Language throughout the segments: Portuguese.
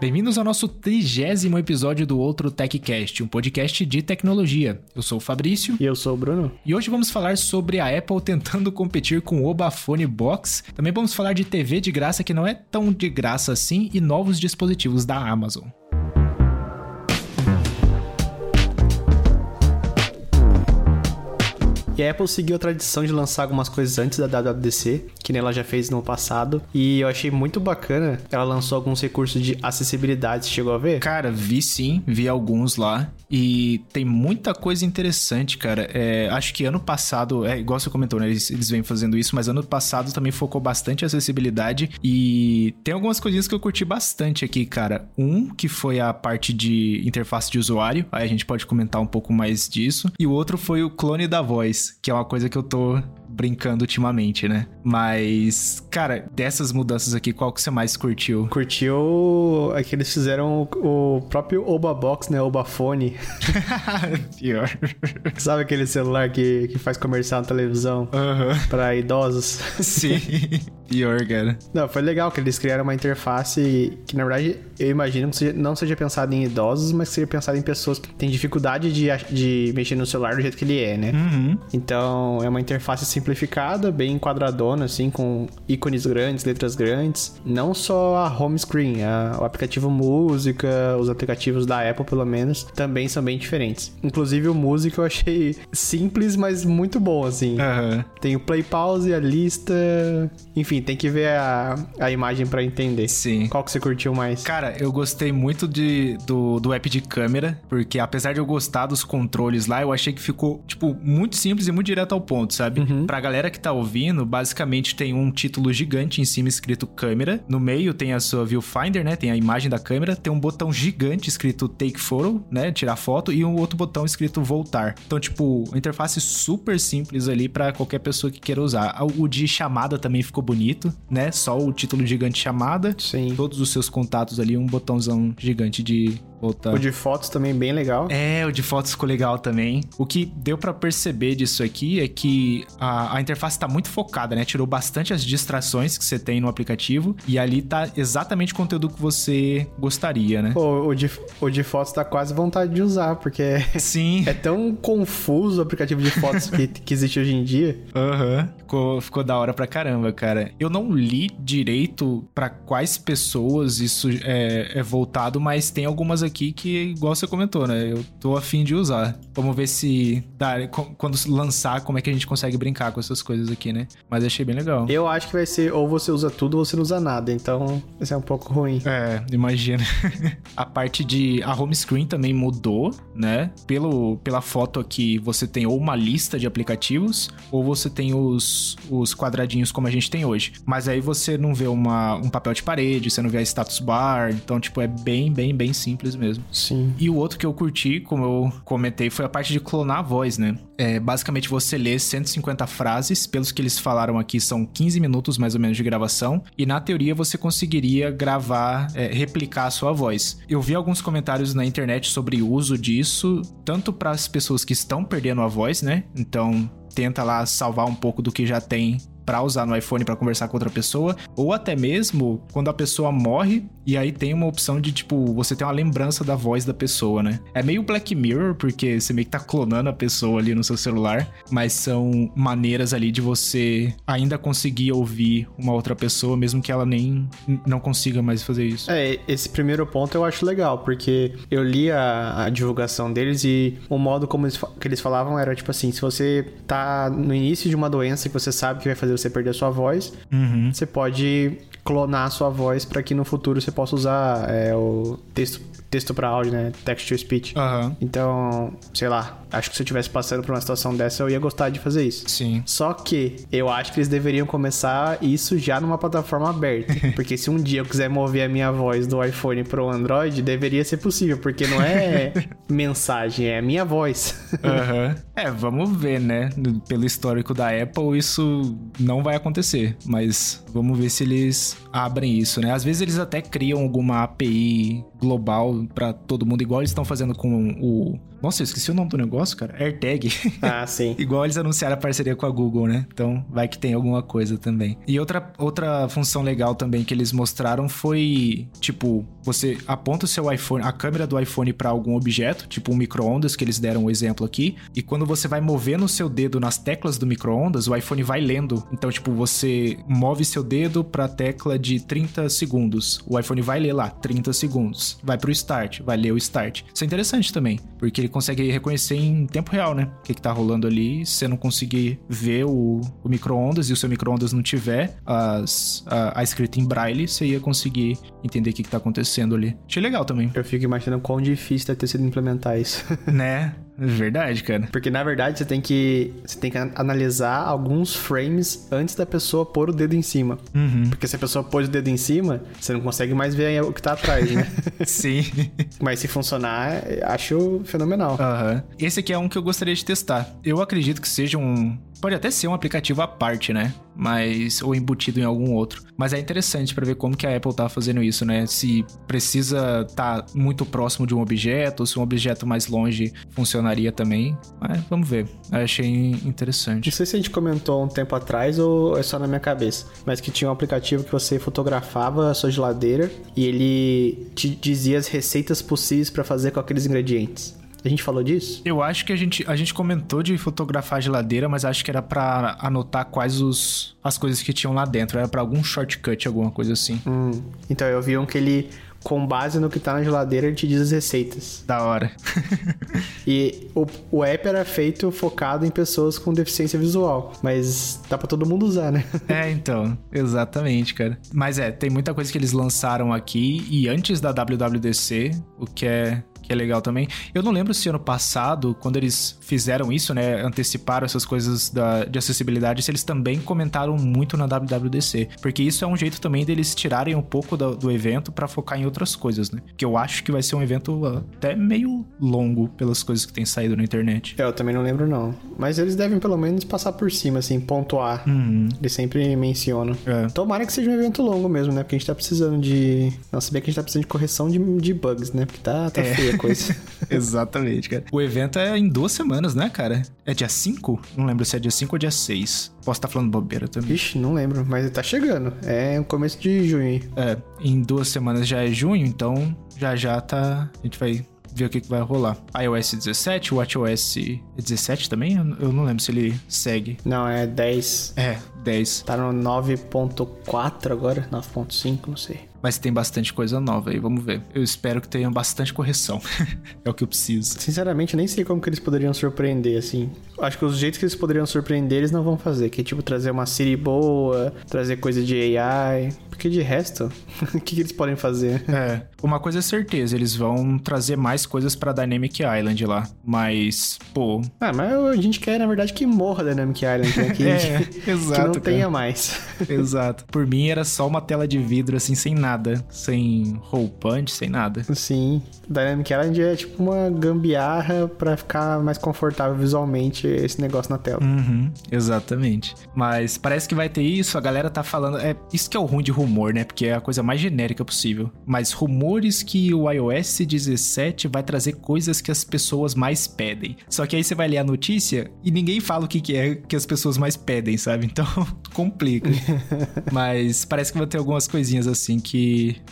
Bem-vindos ao nosso trigésimo episódio do Outro TechCast, um podcast de tecnologia. Eu sou o Fabrício. E eu sou o Bruno. E hoje vamos falar sobre a Apple tentando competir com o Obafone Box. Também vamos falar de TV de graça que não é tão de graça assim e novos dispositivos da Amazon. E a Apple seguiu a tradição de lançar algumas coisas antes da WWDC, que ela já fez no passado. E eu achei muito bacana. Ela lançou alguns recursos de acessibilidade. Chegou a ver? Cara, vi sim, vi alguns lá. E tem muita coisa interessante, cara. É, acho que ano passado, é igual você comentou, né? Eles, eles vêm fazendo isso, mas ano passado também focou bastante acessibilidade. E tem algumas coisinhas que eu curti bastante aqui, cara. Um, que foi a parte de interface de usuário. Aí a gente pode comentar um pouco mais disso. E o outro foi o clone da voz que é uma coisa que eu tô brincando ultimamente, né? Mas, cara, dessas mudanças aqui, qual que você mais curtiu? Curtiu é que eles fizeram o próprio Oba Box, né? Oba Fone. Pior. Sabe aquele celular que, que faz comercial na televisão uhum. para idosos? Sim. Pior, cara. Não, foi legal que eles criaram uma interface que, na verdade, eu imagino que não seja pensado em idosos, mas que seja pensado em pessoas que têm dificuldade de, de mexer no celular do jeito que ele é, né? Uhum. Então, é uma interface simplificada, bem enquadradona, assim, com ícones grandes, letras grandes. Não só a home screen, a, o aplicativo música, os aplicativos da Apple, pelo menos, também são bem diferentes. Inclusive, o música eu achei simples, mas muito bom, assim. Uhum. Tem o play pause, a lista, enfim, tem que ver a, a imagem para entender. Sim. Qual que você curtiu mais? Cara, eu gostei muito de, do, do app de câmera, porque apesar de eu gostar dos controles lá, eu achei que ficou, tipo, muito simples e muito direto ao ponto, sabe? Uhum. Pra galera que tá ouvindo, basicamente tem um título gigante em cima escrito câmera. No meio tem a sua viewfinder, né? Tem a imagem da câmera. Tem um botão gigante escrito take photo, né? Tirar foto. E um outro botão escrito voltar. Então, tipo, interface super simples ali para qualquer pessoa que queira usar. O de chamada também ficou bonito bonito, né? Só o título gigante chamada. Sim. Todos os seus contatos ali, um botãozão gigante de O de fotos também bem legal. É, o de fotos ficou legal também. O que deu para perceber disso aqui é que a, a interface tá muito focada, né? Tirou bastante as distrações que você tem no aplicativo e ali tá exatamente o conteúdo que você gostaria, né? Pô, o de, o de fotos tá quase vontade de usar, porque Sim. é tão confuso o aplicativo de fotos que, que existe hoje em dia. Aham. Uhum. Ficou, ficou da hora pra caramba, cara. Eu não li direito para quais pessoas isso é, é voltado, mas tem algumas aqui que, igual você comentou, né? Eu tô afim de usar. Vamos ver se dá, quando lançar, como é que a gente consegue brincar com essas coisas aqui, né? Mas achei bem legal. Eu acho que vai ser ou você usa tudo ou você não usa nada, então isso é um pouco ruim. É, imagina. a parte de. A home screen também mudou, né? Pelo, pela foto aqui, você tem ou uma lista de aplicativos, ou você tem os, os quadradinhos como a gente tem hoje. Mas aí você não vê uma, um papel de parede, você não vê a status bar, então, tipo, é bem, bem, bem simples mesmo. Sim. E o outro que eu curti, como eu comentei, foi a parte de clonar a voz, né? É, basicamente você lê 150 frases, pelos que eles falaram aqui, são 15 minutos mais ou menos de gravação, e na teoria você conseguiria gravar, é, replicar a sua voz. Eu vi alguns comentários na internet sobre o uso disso, tanto para as pessoas que estão perdendo a voz, né? Então tenta lá salvar um pouco do que já tem para usar no iPhone para conversar com outra pessoa, ou até mesmo quando a pessoa morre e aí tem uma opção de tipo você tem uma lembrança da voz da pessoa, né? É meio Black Mirror porque você meio que tá clonando a pessoa ali no seu celular, mas são maneiras ali de você ainda conseguir ouvir uma outra pessoa mesmo que ela nem não consiga mais fazer isso. É, esse primeiro ponto eu acho legal, porque eu li a, a divulgação deles e o modo como eles, que eles falavam era tipo assim, se você tá no início de uma doença que você sabe que vai fazer você perder a sua voz, uhum. você pode clonar a sua voz para que no futuro você possa usar é, o texto texto para áudio, né? Text to speech. Uhum. Então, sei lá, acho que se eu estivesse passando por uma situação dessa, eu ia gostar de fazer isso. Sim. Só que eu acho que eles deveriam começar isso já numa plataforma aberta. porque se um dia eu quiser mover a minha voz do iPhone pro Android, deveria ser possível, porque não é mensagem, é a minha voz. uhum. É, vamos ver, né? Pelo histórico da Apple, isso não vai acontecer. Mas vamos ver se eles abrem isso, né? Às vezes eles até criam alguma API global para todo mundo, igual eles estão fazendo com o Nossa, eu esqueci o nome do negócio, cara. AirTag. Ah, sim. Igual eles anunciaram a parceria com a Google, né? Então vai que tem alguma coisa também. E outra, outra função legal também que eles mostraram foi, tipo, você aponta o seu iPhone, a câmera do iPhone para algum objeto, tipo um micro-ondas, que eles deram um exemplo aqui, e quando você vai movendo o seu dedo nas teclas do micro-ondas, o iPhone vai lendo. Então, tipo, você move seu dedo para a tecla de 30 segundos. O iPhone vai ler lá 30 segundos. Vai pro start, vai ler o start. Isso é interessante também, porque ele consegue reconhecer em tempo real, né? O que, que tá rolando ali. Se você não conseguir ver o, o micro-ondas e o seu micro-ondas não tiver as, a, a, escrita em braille, você ia conseguir entender o que, que tá acontecendo ali. Achei legal também. Eu fico imaginando quão difícil deve ter sido implementar isso. né? Verdade, cara. Porque na verdade você tem que você tem que analisar alguns frames antes da pessoa pôr o dedo em cima. Uhum. Porque se a pessoa pôs o dedo em cima, você não consegue mais ver o que tá atrás, né? Sim. Mas se funcionar, acho fenomenal. Uhum. Esse aqui é um que eu gostaria de testar. Eu acredito que seja um Pode até ser um aplicativo à parte, né? Mas ou embutido em algum outro. Mas é interessante para ver como que a Apple tá fazendo isso, né? Se precisa estar tá muito próximo de um objeto, ou se um objeto mais longe funcionaria também. Vamos ver. Eu achei interessante. Não sei se a gente comentou um tempo atrás ou é só na minha cabeça, mas que tinha um aplicativo que você fotografava a sua geladeira e ele te dizia as receitas possíveis para fazer com aqueles ingredientes. A gente falou disso? Eu acho que a gente, a gente comentou de fotografar a geladeira, mas acho que era para anotar quais os, as coisas que tinham lá dentro. Era para algum shortcut, alguma coisa assim. Hum, então eu vi um que ele com base no que tá na geladeira, ele te diz as receitas. Da hora. e o, o app era feito focado em pessoas com deficiência visual, mas dá para todo mundo usar, né? é, então, exatamente, cara. Mas é, tem muita coisa que eles lançaram aqui e antes da WWDC, o que é que é legal também. Eu não lembro se ano passado, quando eles fizeram isso, né, anteciparam essas coisas da, de acessibilidade, se eles também comentaram muito na WWDC, porque isso é um jeito também deles tirarem um pouco do, do evento para focar em outras coisas, né? Que eu acho que vai ser um evento até meio longo pelas coisas que tem saído na internet. É, eu também não lembro não, mas eles devem pelo menos passar por cima, assim, pontuar. Uhum. Eles sempre mencionam. É. Tomara que seja um evento longo mesmo, né? Porque a gente tá precisando de. Não, bem que a gente tá precisando de correção de, de bugs, né? Porque tá, tá é. feia coisa. Exatamente, cara. O evento é em duas semanas, né, cara? É dia 5? Não lembro se é dia 5 ou dia 6. Posso estar tá falando bobeira também. Ixi, não lembro, mas tá chegando. É o começo de junho. É, em duas semanas já é junho, então já já tá. A gente vai ver o que, que vai rolar. iOS 17, WatchOS 17 também? Eu não lembro se ele segue. Não, é 10. É, 10. Tá no 9.4 agora, 9.5, não sei. Mas tem bastante coisa nova aí, vamos ver. Eu espero que tenha bastante correção. é o que eu preciso. Sinceramente, nem sei como que eles poderiam surpreender, assim. Acho que os jeitos que eles poderiam surpreender, eles não vão fazer. Que é tipo trazer uma Siri boa, trazer coisa de AI. Porque de resto, o que, que, eles podem fazer? É, uma coisa é certeza, eles vão trazer mais coisas pra Dynamic Island lá. Mas, pô. Ah, mas a gente quer, na verdade, que morra Dynamic Island, né? Que, é, exato. Que não cara. tenha mais. exato. Por mim era só uma tela de vidro, assim, sem nada. Sem roupante, sem nada. Sim. Dynamic Island é tipo uma gambiarra pra ficar mais confortável visualmente esse negócio na tela. Uhum, exatamente. Mas parece que vai ter isso, a galera tá falando. É isso que é o ruim de rumor, né? Porque é a coisa mais genérica possível. Mas rumores que o iOS 17 vai trazer coisas que as pessoas mais pedem. Só que aí você vai ler a notícia e ninguém fala o que, que é que as pessoas mais pedem, sabe? Então complica. Mas parece que vai ter algumas coisinhas assim que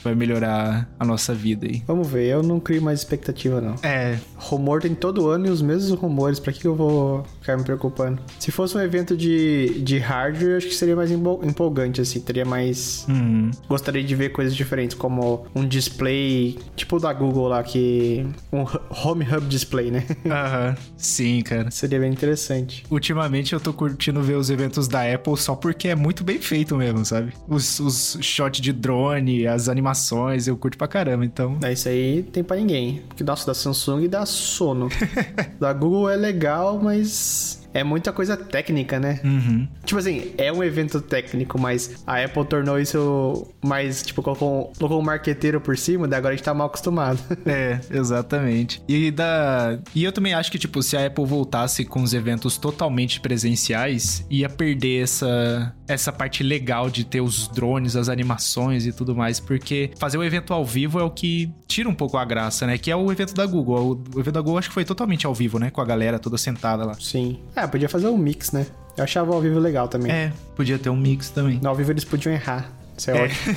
vai melhorar a nossa vida aí. Vamos ver, eu não crio mais expectativa, não. É. Rumor tem todo ano e os mesmos rumores, pra que eu vou ficar me preocupando? Se fosse um evento de, de hardware, acho que seria mais empolgante, assim, teria mais. Uhum. Gostaria de ver coisas diferentes, como um display, tipo o da Google lá, que. Um Home Hub Display, né? Aham. Uhum. Sim, cara. Seria bem interessante. Ultimamente eu tô curtindo ver os eventos da Apple só porque é muito bem feito mesmo, sabe? Os, os shots de drone, as animações, eu curto pra caramba, então. É isso aí, tem pra ninguém. Porque, nossa, da Samsung e da Sono. da Google é legal, mas é muita coisa técnica, né? Uhum. Tipo assim, é um evento técnico, mas a Apple tornou isso mais, tipo, colocou, colocou um marqueteiro por cima, daí agora a gente tá mal acostumado. É, exatamente. E da e eu também acho que tipo, se a Apple voltasse com os eventos totalmente presenciais, ia perder essa essa parte legal de ter os drones, as animações e tudo mais, porque fazer o evento ao vivo é o que tira um pouco a graça, né? Que é o evento da Google. O evento da Google acho que foi totalmente ao vivo, né? Com a galera toda sentada lá. Sim. É, podia fazer um mix, né? Eu achava o ao vivo legal também. É, podia ter um mix também. No ao vivo eles podiam errar. Isso é, É. ótimo.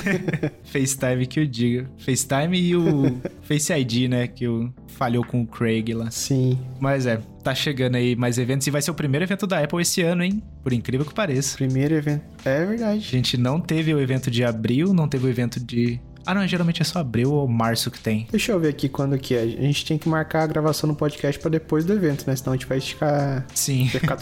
FaceTime que eu diga. FaceTime e o Face ID, né? Que o falhou com o Craig lá. Sim. Mas é, tá chegando aí mais eventos e vai ser o primeiro evento da Apple esse ano, hein? Por incrível que pareça. Primeiro evento. É A verdade. gente não teve o evento de abril, não teve o evento de. Ah, não, geralmente é só abril ou março que tem. Deixa eu ver aqui quando que é. A gente tem que marcar a gravação no podcast pra depois do evento, né? Senão a gente vai ficar, Sim, vai ficar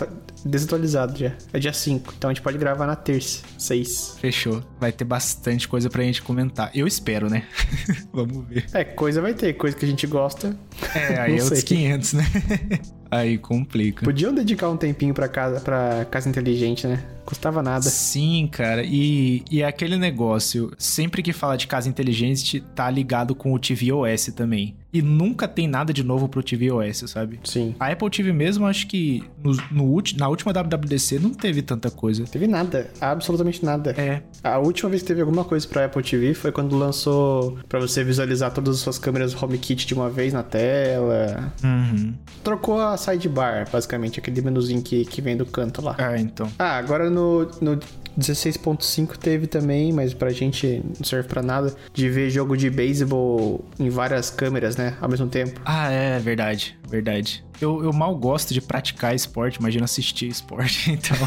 desatualizado já. É dia 5, então a gente pode gravar na terça, 6. fechou. Vai ter bastante coisa pra gente comentar. Eu espero, né? Vamos ver. É, coisa vai ter, coisa que a gente gosta. É, aí é sei. 500, né? aí complica. Podiam dedicar um tempinho pra casa, pra casa inteligente, né? Custava nada. Sim, cara. E, e é aquele negócio, sempre que fala de casa inteligente, tá ligado com o tvOS também. E nunca tem nada de novo pro tvOS, sabe? Sim. A Apple TV mesmo, acho que no, no na última WWDC não teve tanta coisa. Teve nada, absolutamente nada. É, A última vez que teve alguma coisa pra Apple TV foi quando lançou pra você visualizar todas as suas câmeras HomeKit de uma vez na tela. uhum. Trocou a sidebar, basicamente, aquele menuzinho que, que vem do canto lá. Ah, então. Ah, agora no, no 16.5 teve também, mas pra gente não serve pra nada, de ver jogo de beisebol em várias câmeras, né? Ao mesmo tempo. Ah, é verdade, verdade. Eu, eu mal gosto de praticar esporte, imagina assistir esporte, então.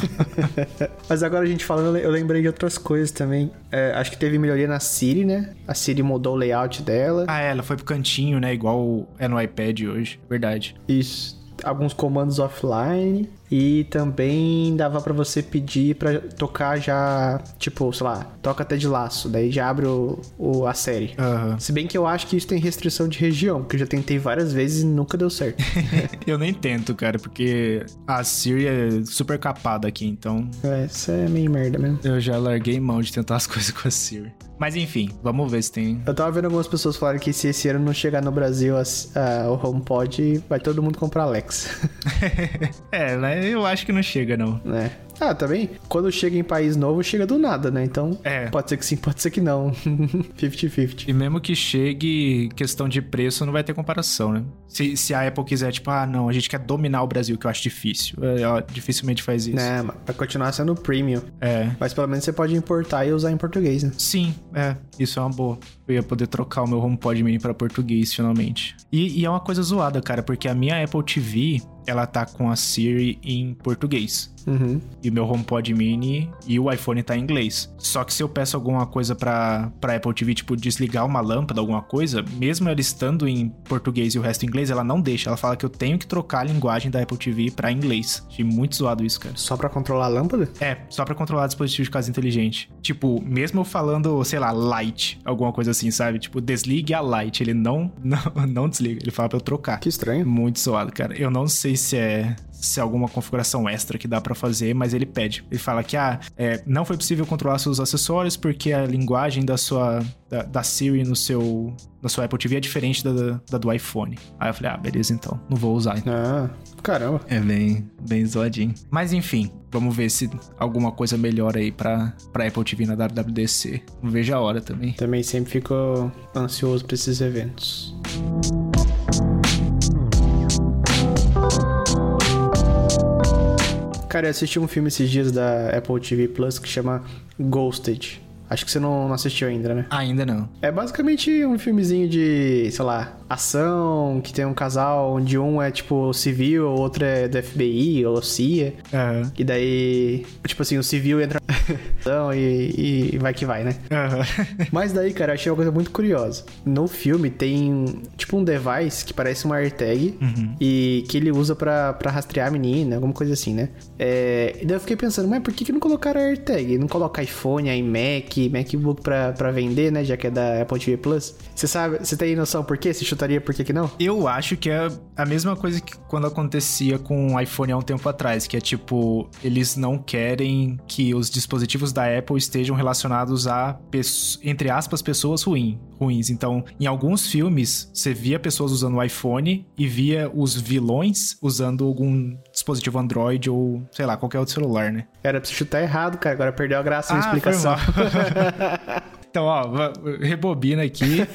Mas agora a gente falando, eu le- eu lembrei de outras coisas também. É, acho que teve melhoria na Siri, né? A Siri mudou o layout dela. ah, é, ela foi pro cantinho, né? Igual é no iPad hoje, verdade. Isso. Alguns comandos offline. E também dava pra você pedir pra tocar já, tipo, sei lá, toca até de laço. Daí já abre o, o- a série. Aham. Se bem que eu acho que isso tem restrição de região, porque eu já tentei várias vezes e nunca deu certo. eu nem tento, cara, porque a Siri é super capada aqui, então é, isso é meio merda mesmo. eu já larguei mão de tentar as coisas com a Siri. Mas enfim, vamos ver se tem. Eu tava vendo algumas pessoas falarem que se esse ano não chegar no Brasil a- o HomePod, vai todo mundo comprar Alexa. é, né? Eu acho que não chega, não. né? Ah, também, quando chega em país novo, chega do nada, né? Então, É. pode ser que sim, pode ser que não. 50-50. E mesmo que chegue, questão de preço, não vai ter comparação, né? Se, se a Apple quiser, tipo, ah, não, a gente quer dominar o Brasil, que eu acho difícil. É, ó, dificilmente faz isso. Né, mas vai continuar sendo premium. É. Mas pelo menos você pode importar e usar em português, né? Sim, é, isso é uma boa. Eu ia poder trocar o meu HomePod mini pra português, finalmente. E, e é uma coisa zoada, cara, porque a minha Apple TV, ela tá com a Siri em português. Uhum. E o meu HomePod mini e o iPhone tá em inglês. Só que se eu peço alguma coisa pra, pra Apple TV, tipo desligar uma lâmpada, alguma coisa, mesmo ela estando em português e o resto em inglês, ela não deixa. Ela fala que eu tenho que trocar a linguagem da Apple TV pra inglês. Achei muito zoado isso, cara. Só pra controlar a lâmpada? É, só pra controlar dispositivo de casa inteligente. Tipo, mesmo eu falando, sei lá, light, alguma coisa assim, sabe? Tipo, desligue a light. Ele não, não, não desliga. Ele fala pra eu trocar. Que estranho. Muito zoado, cara. Eu não sei se é se é alguma configuração extra que dá pra fazer, mas ele pede. Ele fala que ah, é, não foi possível controlar seus acessórios porque a linguagem da sua da, da Siri no seu na sua Apple TV é diferente da, da do iPhone. Aí eu falei, ah, beleza então, não vou usar. Ah, caramba. É bem, bem zoadinho. Mas enfim, vamos ver se alguma coisa melhora aí pra, pra Apple TV na WWDC. Não vejo a hora também. Também sempre fico ansioso pra esses eventos. Cara, eu assisti um filme esses dias da Apple TV Plus que chama Ghosted. Acho que você não, não assistiu ainda, né? Ainda não. É basicamente um filmezinho de, sei lá, ação, que tem um casal onde um é tipo civil, o outro é do FBI ou CIA. Aham. E daí, tipo assim, o civil entra na e, e vai que vai, né? Aham. Mas daí, cara, eu achei uma coisa muito curiosa. No filme tem, tipo, um device que parece uma AirTag e que ele usa pra, pra rastrear a menina, alguma coisa assim, né? É, e daí eu fiquei pensando, mas por que, que não colocaram a AirTag? Não coloca iPhone, iMac, MacBook pra, pra vender, né? Já que é da Apple TV Plus. Você sabe, você tem noção por quê? Você chuta chutaria por que, que não? Eu acho que é a mesma coisa que quando acontecia com o iPhone há um tempo atrás, que é tipo, eles não querem que os dispositivos da Apple estejam relacionados a, entre aspas, pessoas ruins ruins. Então, em alguns filmes, você via pessoas usando o iPhone e via os vilões usando algum dispositivo Android ou, sei lá, qualquer outro celular, né? Era pra você chutar errado, cara. Agora perdeu a graça na ah, explicação. Então, ó, rebobina aqui.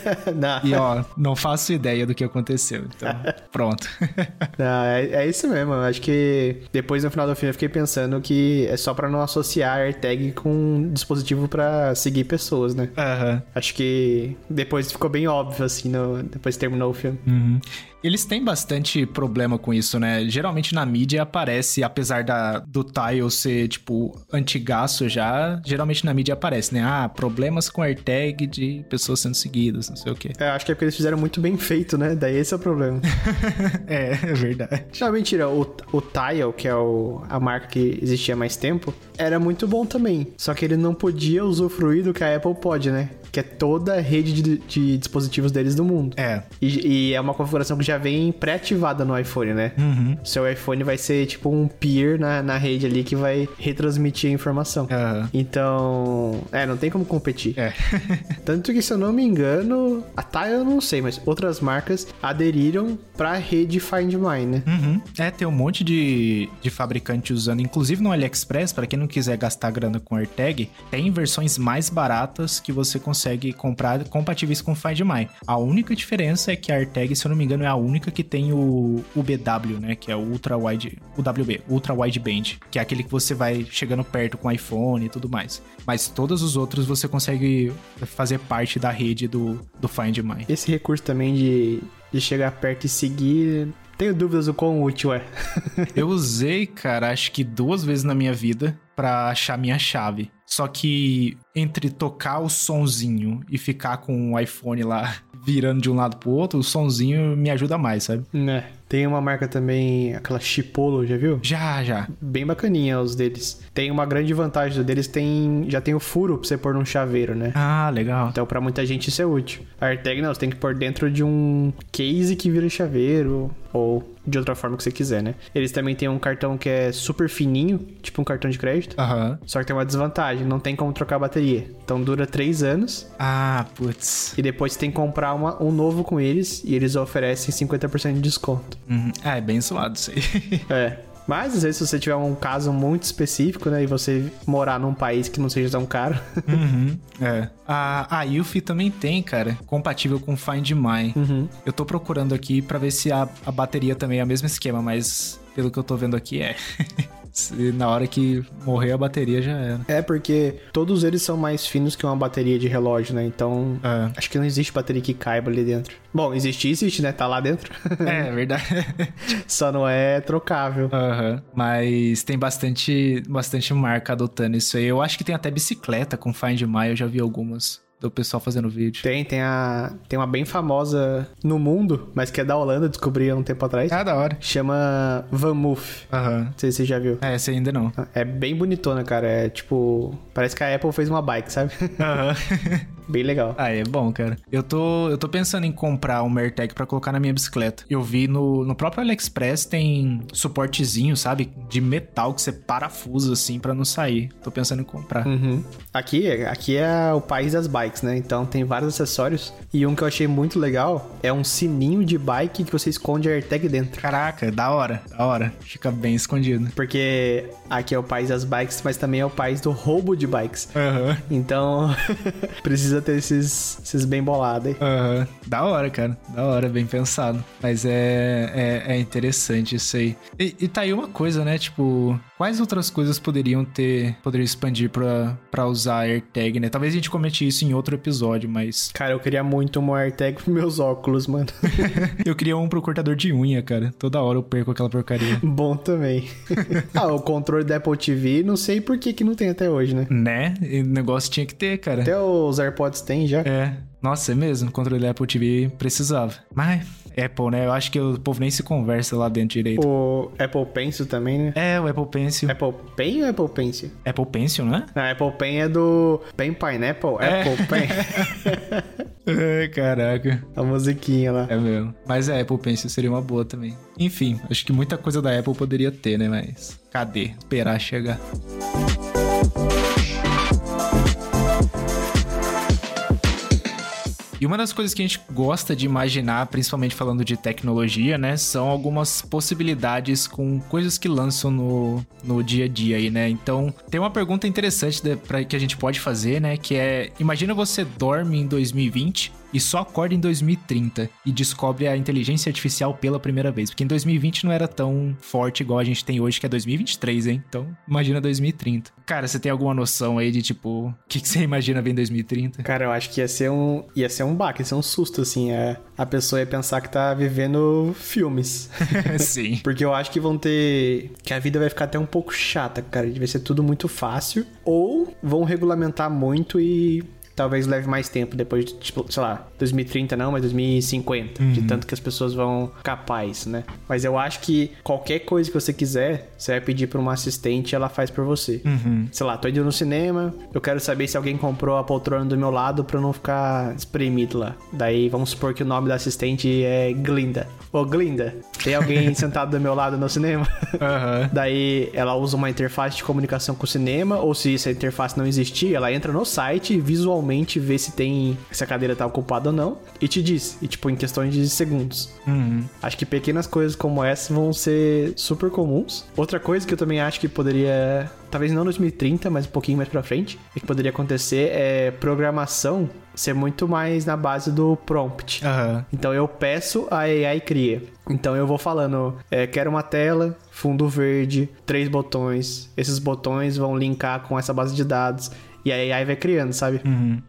E, ó, não faço ideia do que aconteceu. Então, pronto. não, é, é, isso mesmo. Acho que depois, no final do filme, eu fiquei pensando que é só pra não associar AirTag com um dispositivo pra seguir pessoas, né? Uhum. Acho que depois ficou bem óbvio, assim, no, depois terminou o filme. Uhum. Eles têm bastante problema com isso, né? Geralmente na mídia aparece, apesar da, do Tile ser, tipo, antigaço já, geralmente na mídia aparece, né? Ah, problemas com AirTag de pessoas sendo seguidas, não sei o quê. É, acho que é porque eles fizeram muito bem feito, né? Daí esse é o problema. é, é verdade. Não, mentira. O, o Tile, que é o, a marca que existia há mais tempo, era muito bom também. Só que ele não podia usufruir do que a Apple pode, né? Que é toda a rede de, de dispositivos deles do mundo. É. E, e é uma configuração que já vem pré-ativada no iPhone, né? Uhum. Seu iPhone vai ser tipo um peer na, na rede ali que vai retransmitir a informação. Uhum. Então, é, não tem como competir. É. Tanto que, se eu não me engano, a Tile eu não sei, mas outras marcas aderiram pra rede Find My, né? Uhum. É, tem um monte de, de fabricante usando, inclusive no AliExpress, para quem não quiser gastar grana com AirTag, tem versões mais baratas que você consegue comprar compatíveis com Find My. A única diferença é que a AirTag, se eu não me engano, é a única que tem o UBW, né? Que é o Ultra Wide, o WB, Ultra Wide Band, que é aquele que você vai chegando perto com o iPhone e tudo mais. Mas todos os outros você consegue fazer parte da rede do, do Find My. Esse recurso também de, de chegar perto e seguir tenho dúvidas do quão útil é. eu usei, cara, acho que duas vezes na minha vida para achar minha chave. Só que entre tocar o sonzinho e ficar com o iPhone lá virando de um lado pro outro, o sonzinho me ajuda mais, sabe? Né. Tem uma marca também, aquela Chipolo, já viu? Já, já. Bem bacaninha os deles. Tem uma grande vantagem deles, tem já tem o furo pra você pôr num chaveiro, né? Ah, legal. Então pra muita gente isso é útil. A AirTag não, você tem que pôr dentro de um case que vira chaveiro ou de outra forma que você quiser, né? Eles também têm um cartão que é super fininho, tipo um cartão de crédito. Aham. Só que tem uma desvantagem, não tem como trocar a bateria. Então dura três anos. Ah, putz. E depois você tem que comprar uma, um novo com eles e eles oferecem 50% de desconto. Uhum. Ah, é bem suado isso aí. é. Mas às vezes se você tiver um caso muito específico, né, e você morar num país que não seja tão caro. Uhum, é. A, a Yuffie também tem, cara, compatível com Find My. Uhum. Eu tô procurando aqui para ver se a, a bateria também é o mesmo esquema, mas pelo que eu tô vendo aqui é. na hora que morrer a bateria já era. É, porque todos eles são mais finos que uma bateria de relógio, né? Então, é. acho que não existe bateria que caiba ali dentro. Bom, existe, existe, né? Tá lá dentro. É, verdade. Só não é trocável. Uhum. Mas tem bastante, bastante marca adotando isso aí. Eu acho que tem até bicicleta com Find My, eu já vi algumas do pessoal fazendo vídeo. Tem, tem a tem uma bem famosa no mundo, mas que é da Holanda, descobri há um tempo atrás. Ah, da hora. Chama VanMoof. Aham. Uhum. Não sei se você já viu. É, essa ainda não. É bem bonitona, cara. É tipo, parece que a Apple fez uma bike, sabe? Aham. Bem legal. Ah, é bom, cara. Eu tô, eu tô pensando em comprar um AirTag para colocar na minha bicicleta. Eu vi no, no próprio AliExpress tem suportezinho, sabe? De metal que você parafusa assim para não sair. Tô pensando em comprar. Uhum. Aqui, aqui é o país das bikes, né? Então tem vários acessórios. E um que eu achei muito legal é um sininho de bike que você esconde a AirTag dentro. Caraca, da hora, da hora. Fica bem escondido. Porque aqui é o país das bikes, mas também é o país do roubo de bikes. Uhum. Então, precisa precisa ter esses, esses bem bolados aí. Uhum. Da hora, cara. Da hora, bem pensado. Mas é, é, é interessante isso aí. E, e tá aí uma coisa, né? Tipo, quais outras coisas poderiam ter, poderiam expandir pra, pra usar AirTag, né? Talvez a gente comente isso em outro episódio, mas... Cara, eu queria muito um AirTag pros meus óculos, mano. eu queria um pro cortador de unha, cara. Toda hora eu perco aquela porcaria. Bom também. ah, o controle da Apple TV, não sei por que que não tem até hoje, né? Né? O negócio tinha que ter, cara. Até os AirPods tem já. É. Nossa, é mesmo. O controle da Apple TV precisava. Mas Apple, né? Eu acho que o povo nem se conversa lá dentro direito. O Apple Pencil também, né? É, o Apple Pencil. Apple Pen ou Apple Pencil? Apple Pencil, né? Não, Apple Pen é do Pen Pineapple. É. Apple Pen. É, caraca. A musiquinha lá. É mesmo. Mas é, Apple Pencil seria uma boa também. Enfim, acho que muita coisa da Apple poderia ter, né? Mas cadê? Esperar chegar. E uma das coisas que a gente gosta de imaginar, principalmente falando de tecnologia, né, são algumas possibilidades com coisas que lançam no, no dia a dia aí, né? Então, tem uma pergunta interessante para que a gente pode fazer, né, que é: imagina você dorme em 2020 e só acorda em 2030 e descobre a inteligência artificial pela primeira vez. Porque em 2020 não era tão forte igual a gente tem hoje, que é 2023, hein? Então, imagina 2030. Cara, você tem alguma noção aí de tipo, o que, que você imagina ver em 2030? Cara, eu acho que ia ser um. ia ser um baque, ia ser um susto, assim. É, a pessoa ia pensar que tá vivendo filmes. Sim. Porque eu acho que vão ter. que a vida vai ficar até um pouco chata, cara. Vai ser tudo muito fácil. Ou vão regulamentar muito e talvez leve mais tempo depois de, tipo, sei lá, 2030 não, mas 2050, de tanto que as pessoas vão capaz, né? Mas eu acho que qualquer coisa que você quiser, você vai pedir pra uma assistente e ela faz por você. Sei lá, tô indo no cinema, eu quero saber se alguém comprou a poltrona do meu lado pra eu não ficar espremido lá. Daí vamos supor que o nome da assistente é Glinda. Ô, Glinda, tem alguém sentado do meu lado no cinema? Aham. Daí ela usa uma interface de comunicação com o cinema, ou se essa interface não existir, ela entra no site e visualmente vê se tem se a cadeira tá ocupada ou não e te diz, e tipo em questões de segundos. Uhum. Acho que pequenas coisas como essa vão ser super comuns. Outra coisa que eu também acho que poderia, talvez não 2030, mas um pouquinho mais pra frente, e que poderia acontecer é programação ser muito mais na base do prompt. Aham. Então eu peço, a AI cria. Então eu vou falando, é, quero uma tela, fundo verde, três botões. Esses botões vão linkar com essa base de dados. E a AI vai criando, sabe?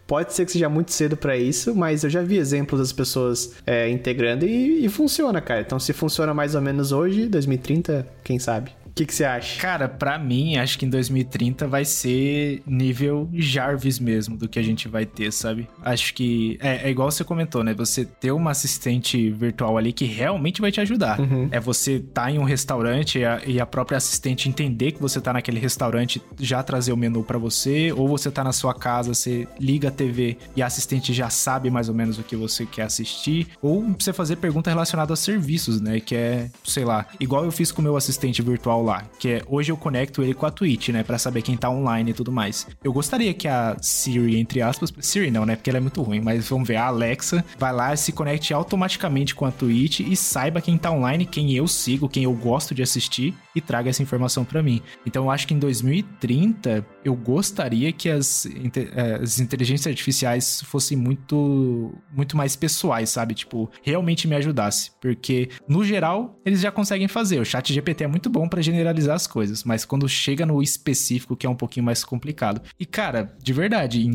Pode ser que seja muito cedo pra isso, mas eu já vi exemplos das pessoas é, integrando e, e funciona, cara. Então se funciona mais ou menos hoje, 2030, quem sabe? O que, que você acha? Cara, pra mim, acho que em 2030 vai ser nível Jarvis mesmo do que a gente vai ter, sabe? Acho que é, é igual você comentou, né? Você ter uma assistente virtual ali que realmente vai te ajudar. É você tá em um restaurante e a, e a própria assistente entender que você tá naquele restaurante, já trazer o menu pra você, ou você tá na sua casa, você liga a TV e a assistente já sabe mais ou menos o que você quer assistir, ou você fazer pergunta relacionada a serviços, né? Que é, sei lá, igual eu fiz com o meu assistente virtual lá, que é hoje eu conecto ele com a Twitch, né, Pra saber quem tá online e tudo mais. Eu gostaria que a Siri, entre aspas, Siri não, né, porque ela é muito ruim, mas vamos ver, a Alexa vai lá e se conecte automaticamente com a Twitch e saiba quem tá online, quem eu sigo, quem eu gosto de assistir e traga essa informação pra mim. Então eu acho que em 2030 eu gostaria que as, eh, as inteligências artificiais fossem muito muito mais pessoais, sabe? Tipo, realmente me ajudasse, porque no geral eles já conseguem fazer. O chat GPT é muito bom pra generalizar as coisas, mas quando chega no específico que é um pouquinho mais complicado. E cara, de verdade,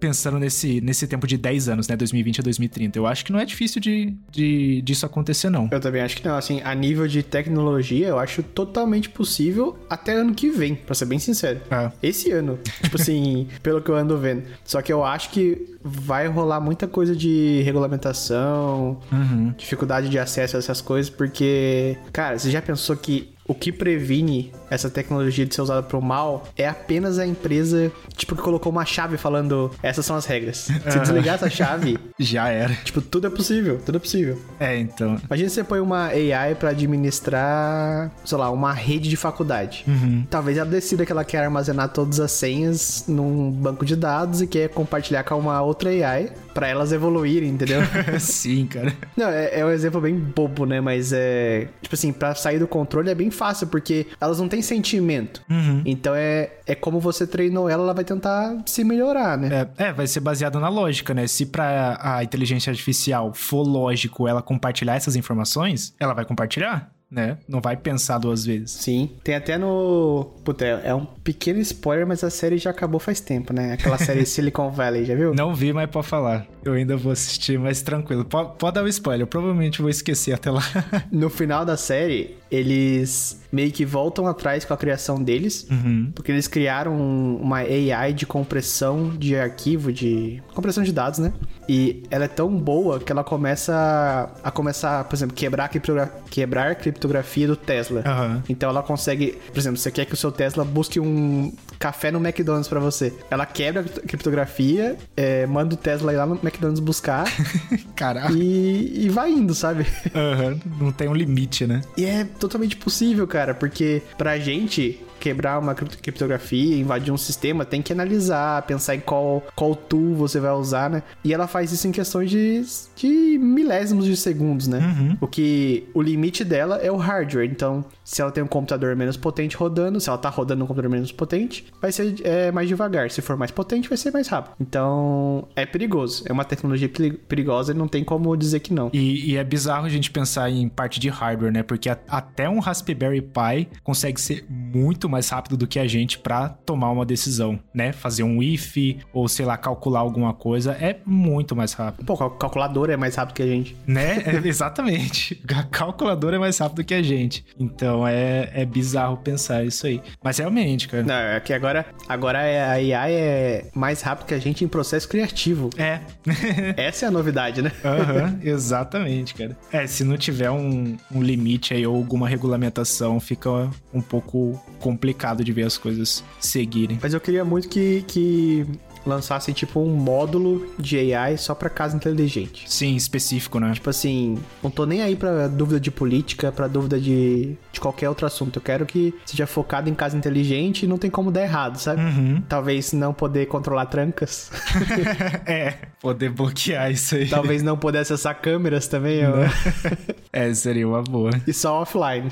pensando nesse nesse tempo de 10 anos, né, 2020 a 2030, eu acho que não é difícil de, de disso acontecer não. Eu também acho que não, assim, a nível de tecnologia, eu acho totalmente possível até ano que vem, pra ser bem sincero. É. Esse ano, tipo assim, pelo que eu ando vendo. Só que eu acho que vai rolar muita coisa de regulamentação, Uhum. dificuldade de acesso a essas coisas, porque, cara, você já pensou que o que previne essa tecnologia de ser usada pro mal é apenas a empresa, tipo, que colocou uma chave falando essas são as regras. Se desligar essa chave, Já era. tipo, tudo é possível, tudo é possível. É, então. Imagina você põe uma AI pra administrar, sei lá, uma rede de faculdade. Talvez ela decida que ela quer armazenar todas as senhas num banco de dados e quer compartilhar com uma outra AI pra elas evoluírem, entendeu? Sim, cara. Não, é, é um exemplo bem bobo, né? Mas é. Tipo assim, pra sair do controle é bem fácil, porque elas não têm sentimento. Então é, é como você treinou ela, ela vai tentar se melhorar, né? É, é, vai ser baseado na lógica, né? Se pra a inteligência artificial for lógico ela compartilhar essas informações, ela vai compartilhar, né? Não vai pensar duas vezes. Sim. Tem até no. Puta, é é um pequeno spoiler, mas a série já acabou faz tempo, né? Aquela série Silicon Valley, já viu? Não vi, mas pode falar. Eu ainda vou assistir, mas tranquilo. Pode, pode dar o spoiler, eu provavelmente vou esquecer até lá. No final da série, eles meio que voltam atrás com a criação deles, porque eles criaram uma AI de compressão de arquivo, de compressão de dados, né? E ela é tão boa que ela começa a, começar, por exemplo, quebrar a criptogra quebrar a criptografia do Tesla. Aham. Então ela consegue, por exemplo, você quer que o seu Tesla busque um café no McDonald's pra você. Ela quebra a criptografia, é, manda o Tesla ir lá no McDonald's buscar Caraca. e, e vai indo, sabe? Aham. Não tem um limite, né? E é totalmente possível, cara, porque pra gente quebrar uma cripto- criptografia, invadir um sistema, tem que analisar, pensar em qual, qual tool você vai usar, né? E ela faz isso em questões de, de milésimos de segundos, né? O que o limite dela é o hardware. Então, se ela tem um computador menos potente rodando, se ela tá rodando um computador menos potente, vai ser é, mais devagar. Se for mais potente, vai ser mais rápido. Então, é perigoso. É uma tecnologia peri- perigosa e não tem como dizer que não. E, e é bizarro a gente pensar em parte de hardware, né? Porque a- até um Raspberry Pi consegue ser muito mais rápido do que a gente pra tomar uma decisão, né? Fazer um if ou sei lá calcular alguma coisa é muito mais rápido. Pô, a calculadora é mais rápido que a gente. Né? É, exatamente. A calculadora é mais rápido que a gente. Então é, é bizarro pensar isso aí. Mas realmente, cara. Não, é que agora, agora é- a AI é mais rápido que a gente em processo criativo. É. Essa é a novidade, né? Aham, exatamente, cara. É, se não tiver um, um limite aí ou alguma regulamentação, fica um pouco complicado de ver as coisas seguirem. Mas eu queria muito que, que lançassem, tipo, um módulo de AI só pra casa inteligente. Sim, específico, né? Tipo assim, não tô nem aí pra dúvida de política, pra dúvida de, de qualquer outro assunto. Eu quero que seja focado em casa inteligente e não tem como dar errado, sabe? Uhum. Talvez não poder controlar trancas. é, poder bloquear isso aí. Talvez não poder acessar câmeras também. ó. É, seria uma boa. E só offline.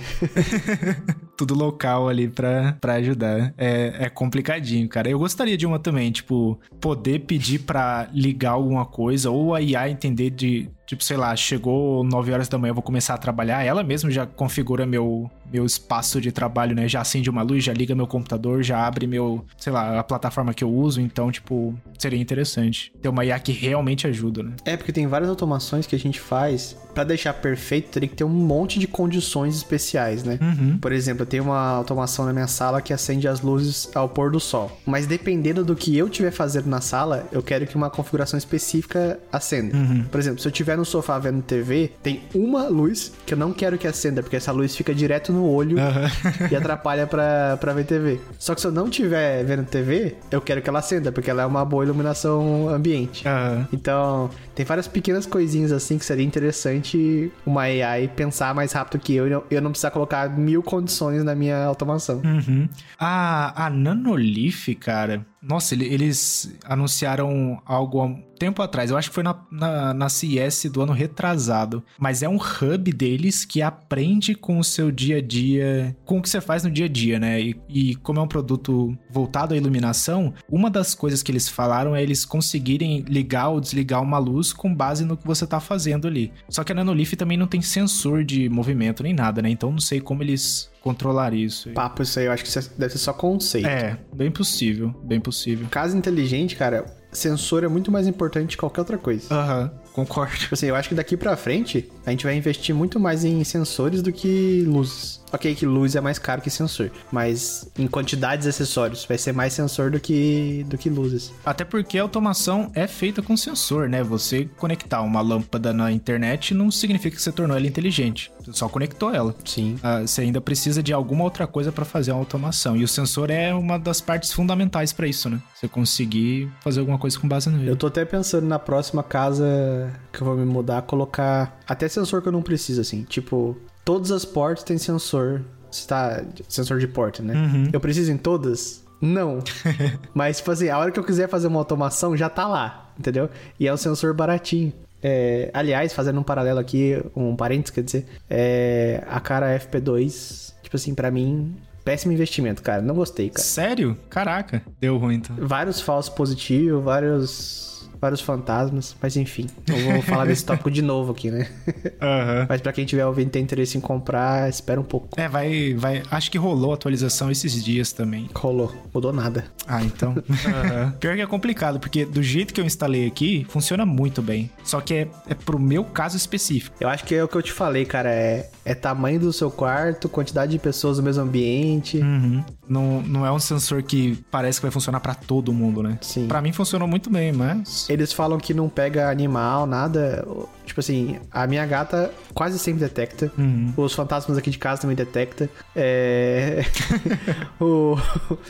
Tudo local ali pra, pra ajudar. É, é complicadinho, cara. Eu gostaria de uma também, tipo, poder pedir pra ligar alguma coisa ou a IA entender de. Tipo, sei lá, chegou 9 horas da manhã, eu vou começar a trabalhar. Ela mesma já configura meu, meu espaço de trabalho, né? Já acende uma luz, já liga meu computador, já abre meu, sei lá, a plataforma que eu uso. Então, tipo, seria interessante ter uma IA que realmente ajuda, né? É, porque tem várias automações que a gente faz. Pra deixar perfeito, teria que ter um monte de condições especiais, né? Uhum. Por exemplo, eu tenho uma automação na minha sala que acende as luzes ao pôr do sol. Mas dependendo do que eu estiver fazendo na sala, eu quero que uma configuração específica acenda. Por exemplo, se eu estiver no sofá vendo TV, tem uma luz que eu não quero que acenda, porque essa luz fica direto no olho e atrapalha pra, pra ver TV. Só que se eu não estiver vendo TV, eu quero que ela acenda, porque ela é uma boa iluminação ambiente. Aham. Então, tem várias pequenas coisinhas assim que seria interessante uma AI pensar mais rápido que eu eu- não precisar colocar mil condições na minha automação. Uhum. A, a Nanolith, cara. Nossa, ele- eles anunciaram algo há tempo atrás. Eu acho que foi na, na, na CES do ano retrasado. Mas é um hub deles que aprende com o seu dia a dia, com o que você faz no dia a dia, né? E, e como é um produto voltado à iluminação, uma das coisas que eles falaram é eles conseguirem ligar ou desligar uma luz com base no que você tá fazendo ali. Só que a Nanolith também não tem sensor de movimento nem nada, né? Então não sei como eles controlariam isso. Papo, isso aí eu acho que isso deve ser só conceito. É, bem possível, bem possível. Casa inteligente, cara, sensor é muito mais importante que qualquer outra coisa. Aham, concordo. Tipo assim, eu acho que daqui pra frente a gente vai investir muito mais em sensores do que luzes. Ok, que luz é mais caro que sensor, mas em quantidades de acessórios vai ser mais sensor do que do que luzes. Até porque a automação é feita com sensor, né? Você conectar uma lâmpada na internet não significa que você tornou ela inteligente. Você só conectou ela. Sim. Ah, você ainda precisa de alguma outra coisa para fazer uma automação. E o sensor é uma das partes fundamentais para isso, né? Você conseguir fazer alguma coisa com base nele. Eu tô até pensando na próxima casa que eu vou me mudar, colocar até sensor que eu não preciso, assim. Tipo, todas as portas têm sensor. Se tá. Sensor de porta, né? Eu preciso em todas? Não. Mas, tipo assim, a hora que eu quiser fazer uma automação, já tá lá, entendeu? E é um sensor baratinho. É, aliás, fazendo um paralelo aqui, um parênteses, quer dizer, é, a cara FP2, tipo assim, pra mim, péssimo investimento, cara. Não gostei, cara. Sério? Caraca, deu ruim então. Vários falsos positivos, vários. Vários fantasmas, mas enfim, não vou falar desse tópico de novo aqui, né? Aham. mas pra quem tiver ouvindo e tem interesse em comprar, espera um pouco. É, vai, vai. Acho que rolou atualização esses dias também. Rolou, mudou nada. Ah, então. Pior que é complicado, porque do jeito que eu instalei aqui, funciona muito bem. Só que é, é pro meu caso específico. Eu acho que é o que eu te falei, cara. É, é tamanho do seu quarto, quantidade de pessoas no mesmo ambiente. Uhum. Não, não é um sensor que parece que vai funcionar pra todo mundo, né? Sim. Pra mim funcionou muito bem, mas. Eles falam que não pega animal, nada. Tipo assim, a minha gata quase sempre detecta. Uhum. Os fantasmas aqui de casa também detecta. É... o,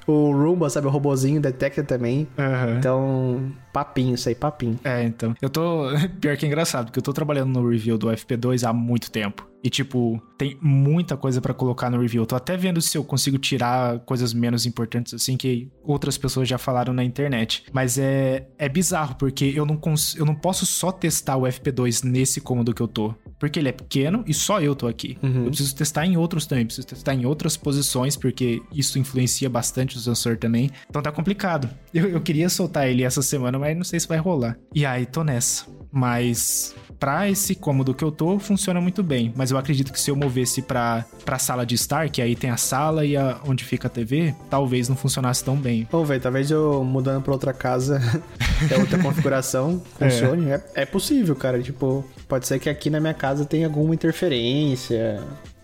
o Roomba, sabe, o robozinho detecta também. Aham. Então, papinho, isso aí, papinho. É, então. Eu tô. Pior que é engraçado, porque eu tô trabalhando no review do FP2 há muito tempo. E, tipo, tem muita coisa pra colocar no review. Eu tô até vendo se eu consigo tirar coisas menos importantes, assim, que outras pessoas já falaram na internet. Mas é, é bizarro, porque eu não, cons... eu não posso só testar o FP2 nesse cômodo que eu tô. Porque ele é pequeno e só eu tô aqui. Uhum. Eu preciso testar em outros também, preciso testar em outras posições, porque isso influencia bastante o sensor também. Então tá complicado. Eu, eu queria soltar ele essa semana, mas não sei se vai rolar. E aí, tô nessa. Mas pra esse cômodo que eu tô, funciona muito bem. Mas eu acredito que se eu movesse pra, pra sala de estar, que aí tem a sala e a, onde fica a TV, talvez não funcionasse tão bem. Bom, velho, talvez eu mudando pra outra casa, é outra configuração, funcione. É. é possível, cara. Tipo, pode ser que aqui na minha casa tenha alguma interferência.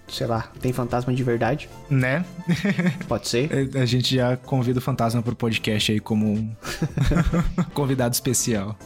Sei lá, tem fantasma de verdade? Né? Pode ser. A gente já convida o Fantasma pro podcast aí como um convidado especial.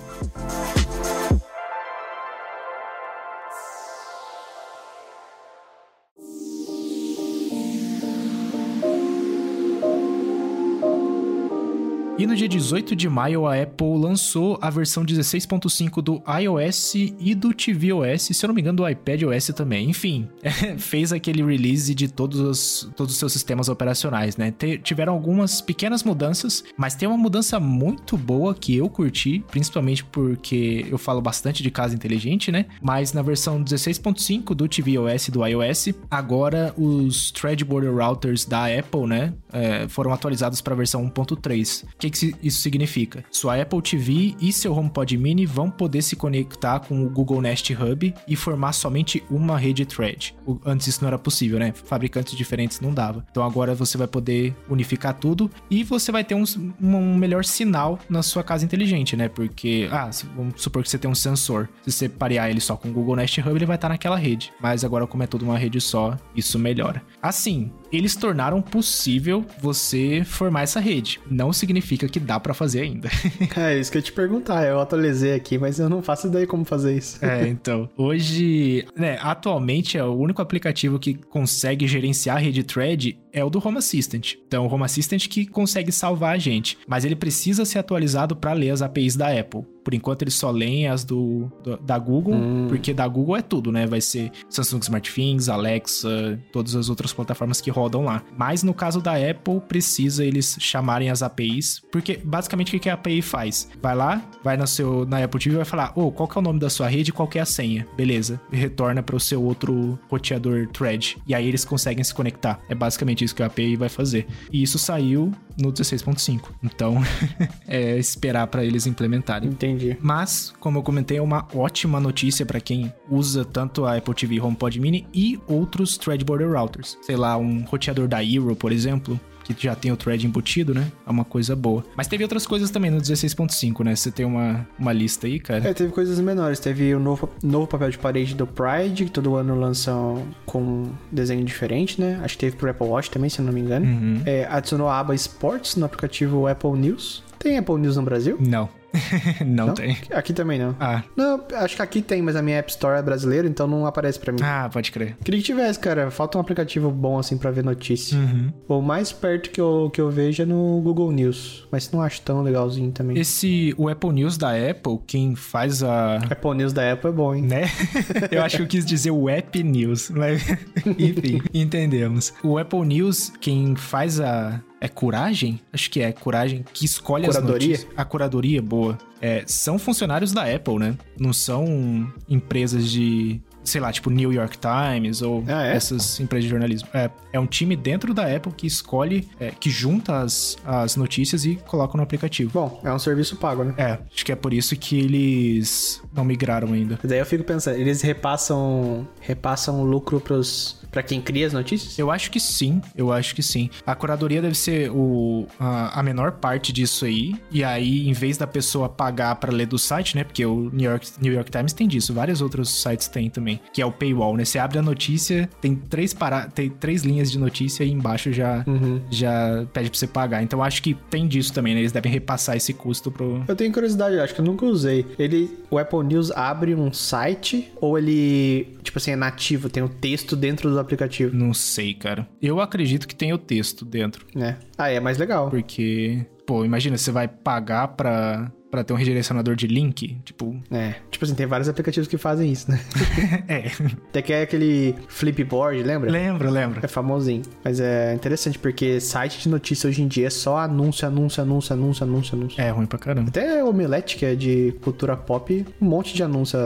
E no dia 18 de maio, a Apple lançou a versão 16.5 do iOS e do tvOS, se eu não me engano, do iPadOS também. Enfim, fez aquele release de todos os, todos os seus sistemas operacionais, né? Tiveram algumas pequenas mudanças, mas tem uma mudança muito boa que eu curti, principalmente porque eu falo bastante de casa inteligente, né? Mas na versão 16.5 do tvOS e do iOS, agora os Thread Border Routers da Apple, né? é, foram atualizados para a versão 1.3. O que, que isso significa? Sua Apple TV e seu HomePod Mini vão poder se conectar com o Google Nest Hub e formar somente uma rede Thread. Antes isso não era possível, né? Fabricantes diferentes não dava. Então agora você vai poder unificar tudo e você vai ter um, um melhor sinal na sua casa inteligente, né? Porque, ah, vamos supor que você tem um sensor. Se você parear ele só com o Google Nest Hub, ele vai estar naquela rede. Mas agora, como é tudo uma rede só, isso melhora. Assim, eles tornaram possível você formar essa rede. Não significa que dá pra fazer ainda. É isso que eu ia te perguntar. Eu atualizei aqui, mas eu não faço ideia como fazer isso. É, então. Hoje, né, atualmente é o único aplicativo que consegue gerenciar a rede Thread é o do Home Assistant. Então, o Home Assistant que consegue salvar a gente, mas ele precisa ser atualizado para ler as APIs da Apple. Por enquanto, eles só leem as do, do- da Google, porque da Google é tudo, né? Vai ser Samsung SmartThings, Alexa, todas as outras plataformas que rodam lá. Mas no caso da Apple, precisa eles chamarem as APIs, porque basicamente o que a API faz? Vai lá, vai no seu, na Apple TV e vai falar: Ô, qual que é o nome da sua rede e qual que é a senha? Beleza. E retorna para o seu outro roteador thread. E aí eles conseguem se conectar. É basicamente isso que a API vai fazer. E isso saiu no 16.5. Então, é esperar para eles implementarem. Entendi. Mas, como eu comentei, é uma ótima notícia para quem usa tanto a Apple TV HomePod Mini e outros Thread Border Routers. Sei lá, um roteador da Eero, por exemplo, que já tem o thread embutido, né? É uma coisa boa. Mas teve outras coisas também no 16.5, né? Você tem uma, uma lista aí, cara? É, teve coisas menores. Teve o novo, novo papel de parede do Pride, que todo ano lançam com um desenho diferente, né? Acho que teve pro Apple Watch também, se eu não me engano. Uhum. É, adicionou a aba Sports no aplicativo Apple News. Tem Apple News no Brasil? Não. não, Não? tem. Aqui também não. Ah. Não, acho que aqui tem, mas a minha App Store é brasileira, então não aparece pra mim. Ah, pode crer. Queria que tivesse, cara. Falta um aplicativo bom assim pra ver notícia. Uhum. O mais perto que eu, que eu vejo é no Google News, mas não acho tão legalzinho também. Esse, o Apple News da Apple, quem faz a, Apple News da Apple é bom, hein? né? Eu acho que eu quis dizer o App News, mas enfim, entendemos. O Apple News, quem faz a é curagem? Acho que é curagem que escolhe Curadoria? as notícias. A curadoria, boa. É, são funcionários da Apple, né? Não são empresas de sei lá, tipo New York Times ou Ah, é? essas empresas de jornalismo. É, é um time dentro da Apple que escolhe, é, que junta as, as notícias e coloca no aplicativo. Bom, é um serviço pago, né? É, acho que é por isso que eles não migraram ainda. Daí eu fico pensando, eles repassam repassam lucro pros para quem cria as notícias? Eu acho que sim, eu acho que sim. A curadoria deve ser o, a, a menor parte disso aí. E aí, em vez da pessoa pagar pra ler do site, né? Porque o New York, New York Times tem disso, vários outros sites têm também. Também, que é o paywall, né? Você abre a notícia, tem três, para... tem três linhas de notícia e embaixo já, Uhum. já pede pra você pagar. Então acho que tem disso também, né? Eles devem repassar esse custo pro. Eu tenho curiosidade, acho que eu nunca usei. Ele, o Apple News abre um site ou ele, tipo assim, é nativo, tem o texto dentro do aplicativo, Não sei, cara. Eu acredito que tem o texto dentro. né? Ah, é mais legal. Porque, pô, imagina, você vai pagar pra, pra ter um redirecionador de link. Tipo, É, tipo assim, tem vários aplicativos que fazem isso, né? é. Até que é aquele Flipboard, lembra? lembro, lembro. É famosinho. Mas é interessante, porque site de notícia hoje em dia é só anúncio, anúncio, anúncio, anúncio, anúncio, anúncio. É ruim pra caramba. Até o Omelete, que é de cultura pop, um monte de anúncio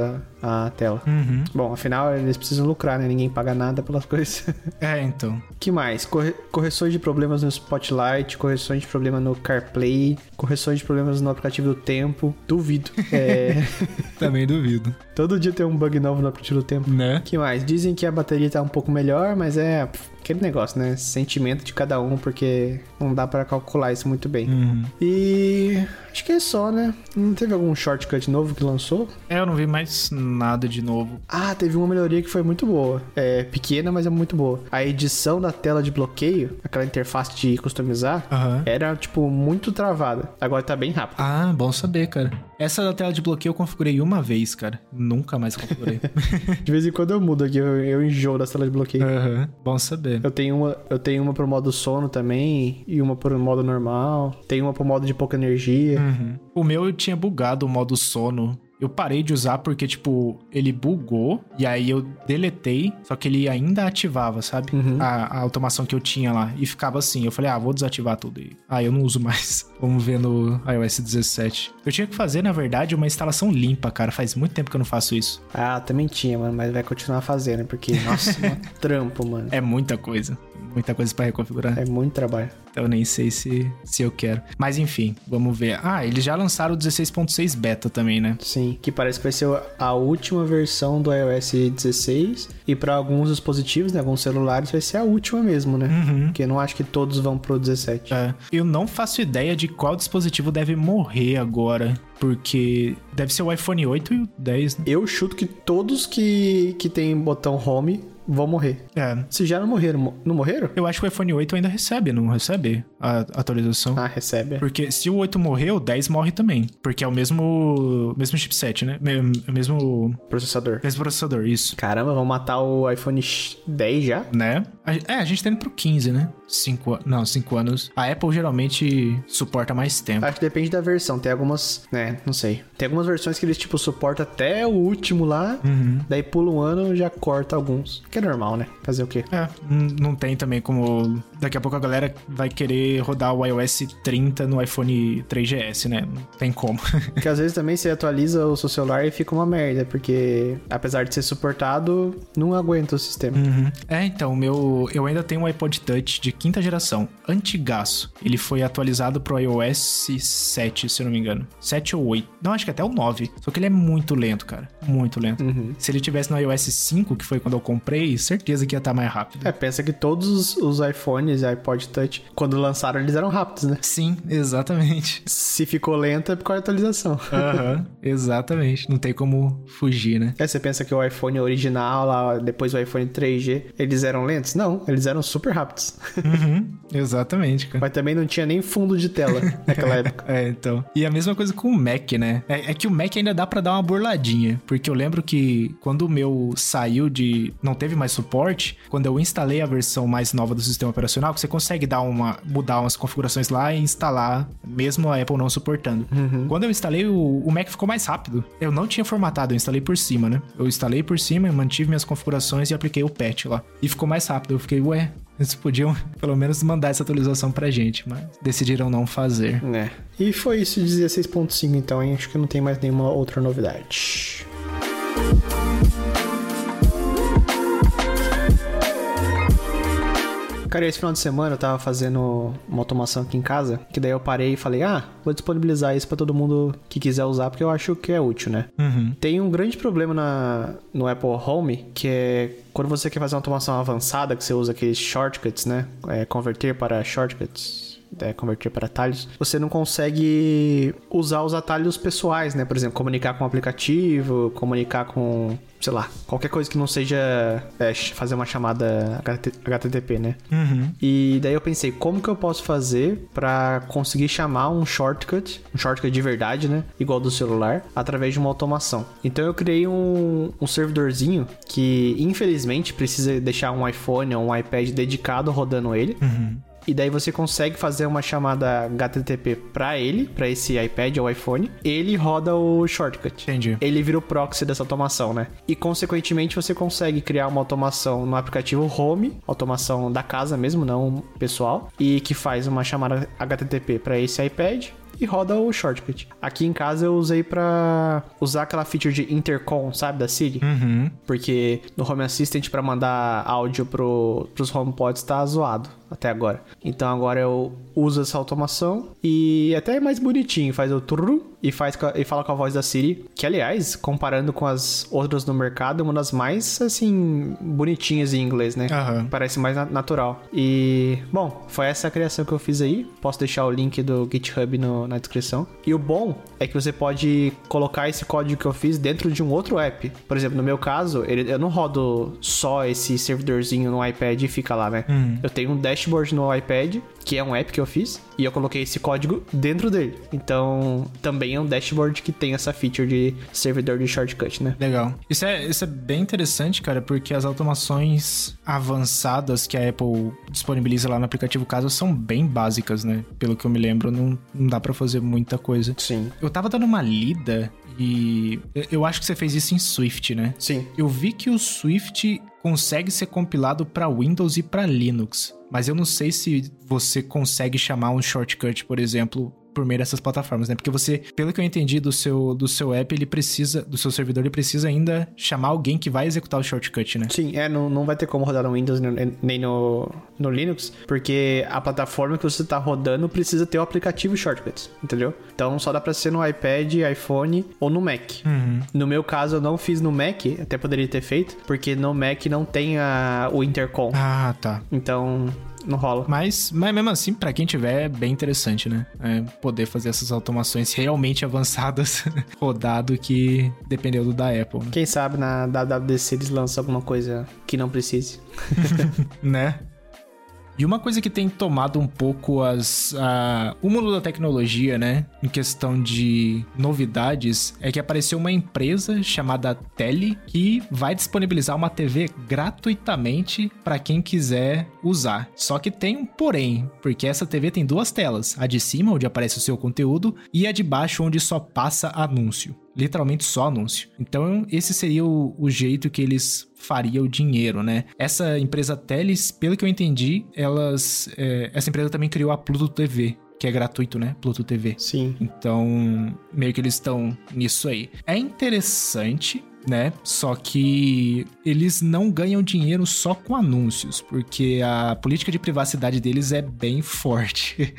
à tela. Uhum. Bom, afinal, eles precisam lucrar, né? Ninguém paga nada pelas coisas. É, então. que mais? Corre- correções de problemas no Spotlight, correções de problema no CarPlay, correções de problemas no aplicativo do tempo. Duvido. É, Também duvido. todo dia tem um bug novo no aplicativo do tempo. Né? que mais? Dizem que a bateria tá um pouco melhor, mas é aquele negócio, né? Sentimento de cada um, porque não dá pra calcular isso muito bem. Uhum. E acho que é só, né? Não teve algum shortcut novo que lançou? É, eu não vi mais nada de novo. Ah, teve uma melhoria que foi muito boa. É pequena, mas é muito boa. A edição da tela de bloqueio, aquela interface de customizar, Aham. era, tipo, muito travada. Agora tá bem rápido. Ah, bom saber, cara. Essa da tela de bloqueio eu configurei uma vez, cara. Nunca mais configurei. De vez em quando eu mudo aqui, eu, eu enjoo das telas de bloqueio. Aham. Bom saber. Eu tenho uma, eu tenho uma pro modo sono também e uma pro modo normal. Tem uma pro modo de pouca energia. Uhum. O meu eu tinha bugado o modo sono. Eu parei de usar porque, tipo, ele bugou e aí eu deletei, só que ele ainda ativava, sabe? A, a automação que eu tinha lá. E ficava assim. Eu falei, ah, vou desativar tudo. E, ah, eu não uso mais. Vamos ver no iOS 17. Eu tinha que fazer, na verdade, uma instalação limpa, cara. Faz muito tempo que eu não faço isso. Ah, também tinha, mano, mas vai continuar fazendo, porque, nossa, um trampo, mano. É muita coisa. Muita coisa pra reconfigurar. É muito trabalho. Eu nem sei se, se eu quero. Mas enfim, vamos ver. Ah, eles já lançaram o 16.6 beta também, né? Sim, que parece que vai ser a última versão do iOS 16 e para alguns dispositivos, né, alguns celulares vai ser a última mesmo, né? Uhum. Porque não acho que todos vão pro 17. É, eu não faço ideia de qual dispositivo deve morrer agora, porque deve ser o iPhone 8 e o 10, né? Eu chuto que todos que, que tem botão home vão morrer. É. Se já não morreram, mo- não morreram? Eu acho que o iPhone 8 ainda recebe, não recebe a atualização? Ah, recebe. Porque se o 8 morrer, o 10 morre também. Porque é o mesmo, mesmo chipset, né? O mesmo, Processador. mesmo processador, isso. Caramba, vão matar o iPhone X- 10 já? Né? É, a gente tá indo pro 15, né? 5 Não, 5 anos. A Apple geralmente suporta mais tempo. Acho que depende da versão. Tem algumas, né, não sei. Tem algumas versões que eles, tipo, suportam até o último lá. Daí pula um ano já corta alguns. Que é normal, né? Fazer o quê? É, não tem também como. Daqui a pouco a galera vai querer rodar o iOS 30 no iPhone 3GS, né? Não tem como. Porque às vezes também você atualiza o seu celular e fica uma merda. Porque apesar de ser suportado, não aguenta o sistema. Uhum. É, então, o meu. Eu ainda tenho um iPod Touch de quinta geração, antigaço. Ele foi atualizado pro iOS 7, se eu não me engano. 7 ou 8. Não, acho que até o 9. Só que ele é muito lento, cara. Muito lento. Uhum. Se ele tivesse no iOS 5, que foi quando eu comprei, certeza que ia estar mais rápido. É, pensa que todos os- os iPhones e iPod Touch, quando lançaram, eles eram rápidos, né? Sim, exatamente. Se ficou lento é por causa da atualização. Aham, exatamente. Não tem como fugir, né? É, você pensa que o iPhone original, lá, depois o iPhone 3G, eles eram lentos? Não, eles eram super rápidos. Uhum, exatamente, cara. Mas também não tinha nem fundo de tela naquela época. É, então. E a mesma coisa com o Mac, né? É, é que o Mac ainda dá pra dar uma burladinha. Porque eu lembro que quando o meu saiu de. não teve mais suporte, quando eu instalei a versão mais nova do sistema operacional, que você consegue dar uma. mudar umas configurações lá e instalar, mesmo a Apple não suportando. Quando eu instalei, o, o Mac ficou mais rápido. Eu não tinha formatado, eu instalei por cima, né? Eu instalei por cima, mantive minhas configurações e apliquei o patch lá. E ficou mais rápido. Eu fiquei, ué. Eles podiam pelo menos mandar essa atualização pra gente, mas decidiram não fazer. É. E foi isso de 16.5 então, hein? Acho que não tem mais nenhuma outra novidade. Cara, esse final de semana eu tava fazendo uma automação aqui em casa, que daí eu parei e falei, ah, vou disponibilizar isso pra todo mundo que quiser usar, porque eu acho que é útil, né? Uhum. Tem um grande problema na, no Apple Home, que é quando você quer fazer uma automação avançada, que você usa aqueles shortcuts, né? É, converter para shortcuts. É, converter para atalhos, você não consegue usar os atalhos pessoais, né? Por exemplo, comunicar com o aplicativo, comunicar com, sei lá, qualquer coisa que não seja é, fazer uma chamada HTTP, né? Uhum. E daí eu pensei, como que eu posso fazer para conseguir chamar um shortcut, um shortcut de verdade, né? Igual do celular, através de uma automação. Então eu criei um, um servidorzinho que, infelizmente, precisa deixar um iPhone ou um iPad dedicado rodando ele. Uhum. E daí você consegue fazer uma chamada HTTP para ele, para esse iPad ou iPhone. Ele roda o shortcut. Entendi. Ele vira o proxy dessa automação, né? E consequentemente você consegue criar uma automação no aplicativo Home, automação da casa mesmo, não pessoal, e que faz uma chamada HTTP para esse iPad e roda o shortcut. Aqui em casa eu usei para usar aquela feature de intercom, sabe, da Siri? Uhum. Porque no Home Assistant para mandar áudio pro, pros HomePods tá zoado até agora. Então agora eu uso essa automação e até é mais bonitinho, faz o turru e faz e fala com a voz da Siri, que aliás, comparando com as outras no mercado, é uma das mais assim bonitinhas em inglês, né? Aham. Parece mais na- natural. E, bom, foi essa a criação que eu fiz aí. Posso deixar o link do GitHub no- na descrição. E o bom é que você pode colocar esse código que eu fiz dentro de um outro app. Por exemplo, no meu caso, ele- eu não rodo só esse servidorzinho no iPad e fica lá, né? Eu tenho um dashboard no iPad, que é um app que eu fiz, e eu coloquei esse código dentro dele. Então, também é um dashboard que tem essa feature de servidor de shortcut, né? Legal. Isso é, isso é bem interessante, cara, porque as automações avançadas que a Apple disponibiliza lá no aplicativo Casa são bem básicas, né? Pelo que eu me lembro, não, não dá pra fazer muita coisa. Sim. Eu tava dando uma lida e eu- eu acho que você fez isso em Swift, né? Sim. Eu vi que o Swift consegue ser compilado para Windows e para Linux, mas eu não sei se você consegue chamar um shortcut, por exemplo, por meio dessas plataformas, né? Porque você, pelo que eu entendi do seu, do seu app, ele precisa, do seu servidor, ele precisa ainda chamar alguém que vai executar o shortcut, né? Sim, é, não, não vai ter como rodar no Windows nem- no, no Linux, porque a plataforma que você tá rodando precisa ter o aplicativo Shortcuts, entendeu? Então só dá pra ser no iPad, iPhone ou no Mac. No meu caso, eu não fiz no Mac, até poderia ter feito, porque no Mac não tem a, o intercom. Ah, tá. Então, não rola. Mas, mas mesmo assim, pra quem tiver, é bem interessante, né? É poder fazer essas automações realmente avançadas rodado que dependeu do da Apple, né? Quem sabe na WWDC eles lançam alguma coisa que não precise. né? E uma coisa que tem tomado um pouco as, a- o mundo da tecnologia, né? Em questão de novidades, é que apareceu uma empresa chamada Tele que vai disponibilizar uma TV gratuitamente para quem quiser usar. Só que tem um porém, porque essa TV tem duas telas: a de cima, onde aparece o seu conteúdo, e a de baixo, onde só passa anúncio literalmente só anúncio. Então, esse seria o, o jeito que eles fariam o dinheiro, né? Essa empresa Teles, pelo que eu entendi, elas. é, essa empresa também criou a Pluto TV, que é gratuito, né? Pluto TV. Sim. Então, meio que eles estão nisso aí. É interessante, né? Só que eles não ganham dinheiro só com anúncios, porque a política de privacidade deles é bem forte.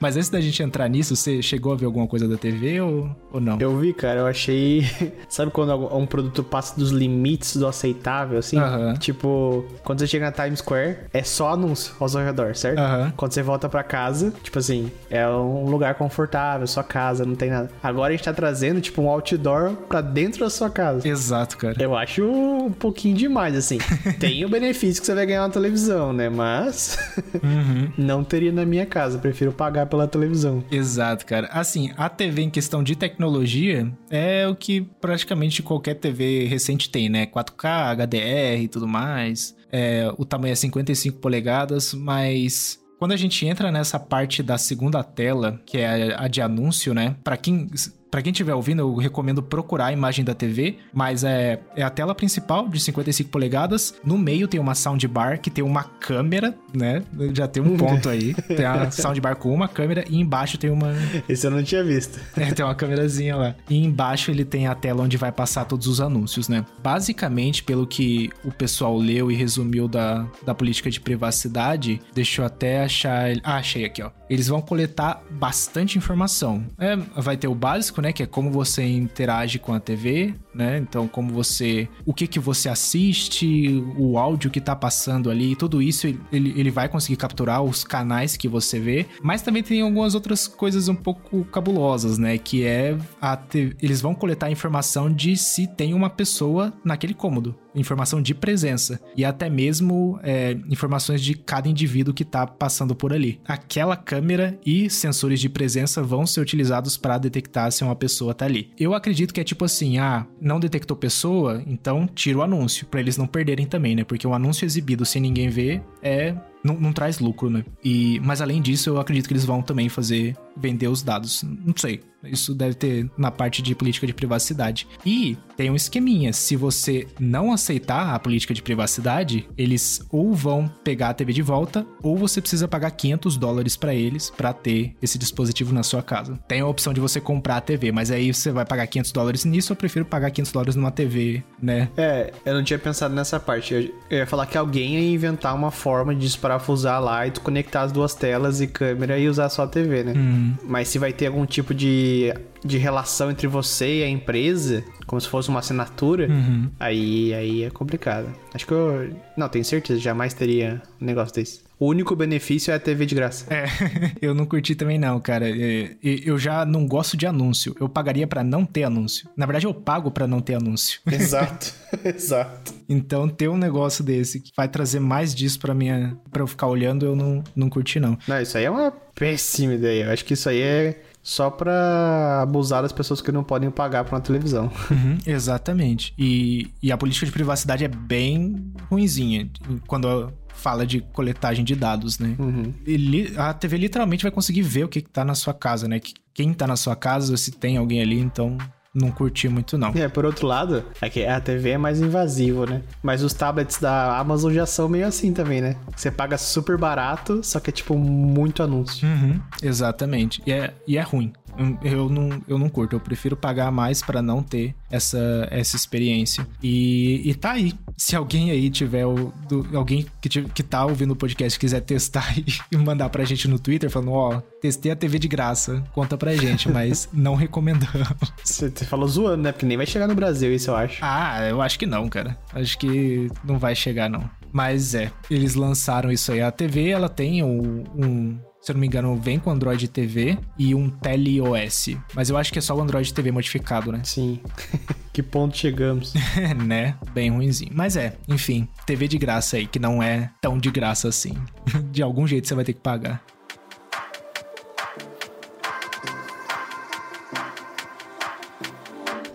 Mas antes da gente entrar nisso, você chegou a ver alguma coisa da TV ou, ou não? Eu vi, cara, eu achei. Sabe quando um produto passa dos limites do aceitável, assim? Aham. Tipo, quando você chega na Times Square, é só anúncio ao seu redor, certo? Aham. Quando você volta pra casa, tipo assim, é um lugar confortável, sua casa, não tem nada. Agora a gente tá trazendo, tipo, um outdoor pra dentro da sua casa. Exato, cara. Eu acho um pouquinho demais, assim. Tem o benefício que você vai ganhar na televisão, né? Mas Uhum. não teria na minha casa. Prefiro pagar pela televisão. Exato, cara. Assim, a TV em questão de tecnologia é o que praticamente qualquer TV recente tem, né? 4K, HDR e tudo mais. É, o tamanho é 55 polegadas, mas quando a gente entra nessa parte da segunda tela, que é a de anúncio, né? Pra quem. Pra quem estiver ouvindo, eu recomendo procurar a imagem da TV, mas é, é a tela principal de 55 polegadas. No meio tem uma soundbar que tem uma câmera, né? Já tem um ponto aí. Tem a soundbar com uma câmera e embaixo tem uma, Esse eu não tinha visto. é, tem uma câmerazinha lá. E embaixo ele tem a tela onde vai passar todos os anúncios, né? Basicamente, pelo que o pessoal leu e resumiu da, da política de privacidade, deixa eu até achar. Ah, achei aqui, ó. Eles vão coletar bastante informação. É, vai ter o básico, né? Que é como você interage com a TV. Né? Então, como você. O que que você assiste, o áudio que tá passando ali, tudo isso ele, ele vai conseguir capturar os canais que você vê. Mas também tem algumas outras coisas um pouco cabulosas, né? Que é. A, eles vão coletar informação de se tem uma pessoa naquele cômodo informação de presença e até mesmo é, informações de cada indivíduo que está passando por ali. Aquela câmera e sensores de presença vão ser utilizados para detectar se uma pessoa está ali. Eu acredito que é tipo assim, ah, não detectou pessoa, então tira o anúncio para eles não perderem também, né? Porque um anúncio exibido sem ninguém ver é não, não, traz lucro, né? E, mas além disso, eu acredito que eles vão também fazer vender os dados. Não sei. Isso deve ter na parte de política de privacidade. E tem um esqueminha. Se você não aceitar a política de privacidade, eles ou vão pegar a TV de volta, ou você precisa pagar 500 dólares para eles para ter esse dispositivo na sua casa. Tem a opção de você comprar a TV, mas aí você vai pagar 500 dólares nisso. Eu prefiro pagar 500 dólares numa TV, né? É, eu não tinha pensado nessa parte. Eu, ia falar que alguém ia inventar uma forma de desparafusar lá e conectar as duas telas e câmera e usar só a TV, né? Hum. Mas se vai ter algum tipo de de, relação entre você e a empresa, como se fosse uma assinatura, uhum. aí, aí é complicado. Acho que eu. Não, tenho certeza, jamais teria um negócio desse. O único benefício é a TV de graça. É, eu não curti também não, cara. É, eu já não gosto de anúncio. Eu pagaria para não ter anúncio. Na verdade, eu pago para não ter anúncio. Exato, exato. Então, ter um negócio desse que vai trazer mais disso para minha, para eu ficar olhando, eu não, não curti não. Não, isso aí é uma péssima ideia. Eu acho que isso aí é só para abusar das pessoas que não podem pagar para uma televisão. Uhum, exatamente. E, e a política de privacidade é bem ruinzinha quando fala de coletagem de dados, né? Uhum. Ele, a TV literalmente vai conseguir ver o que, que tá na sua casa, né? Quem tá na sua casa, se tem alguém ali, então não curti muito, não. É, por outro lado, é que a TV é mais invasivo, né? Mas os tablets da Amazon já são meio assim também, né? Você paga super barato, só que é tipo muito anúncio. Uhum, exatamente. E é, e é ruim. Eu não, eu não curto, eu prefiro pagar mais para não ter essa, essa experiência. E, e tá aí. Se alguém aí tiver, o, do, alguém que, que tá ouvindo o podcast quiser testar e, mandar pra gente no Twitter falando, ó, oh, testei a TV de graça, conta pra gente, mas não recomendamos. Você falou zoando, né? Porque nem vai chegar no Brasil isso, eu acho. Ah, eu acho que não, cara. Acho que não vai chegar, não. Mas é, eles lançaram isso aí. A TV, ela tem um, um se eu não me engano, vem com Android TV e um TeleOS. Mas eu acho que é só o Android TV modificado, né? Sim. que ponto chegamos? né? Bem ruimzinho. Mas é, enfim, TV de graça aí, que não é tão de graça assim. de algum jeito você vai ter que pagar.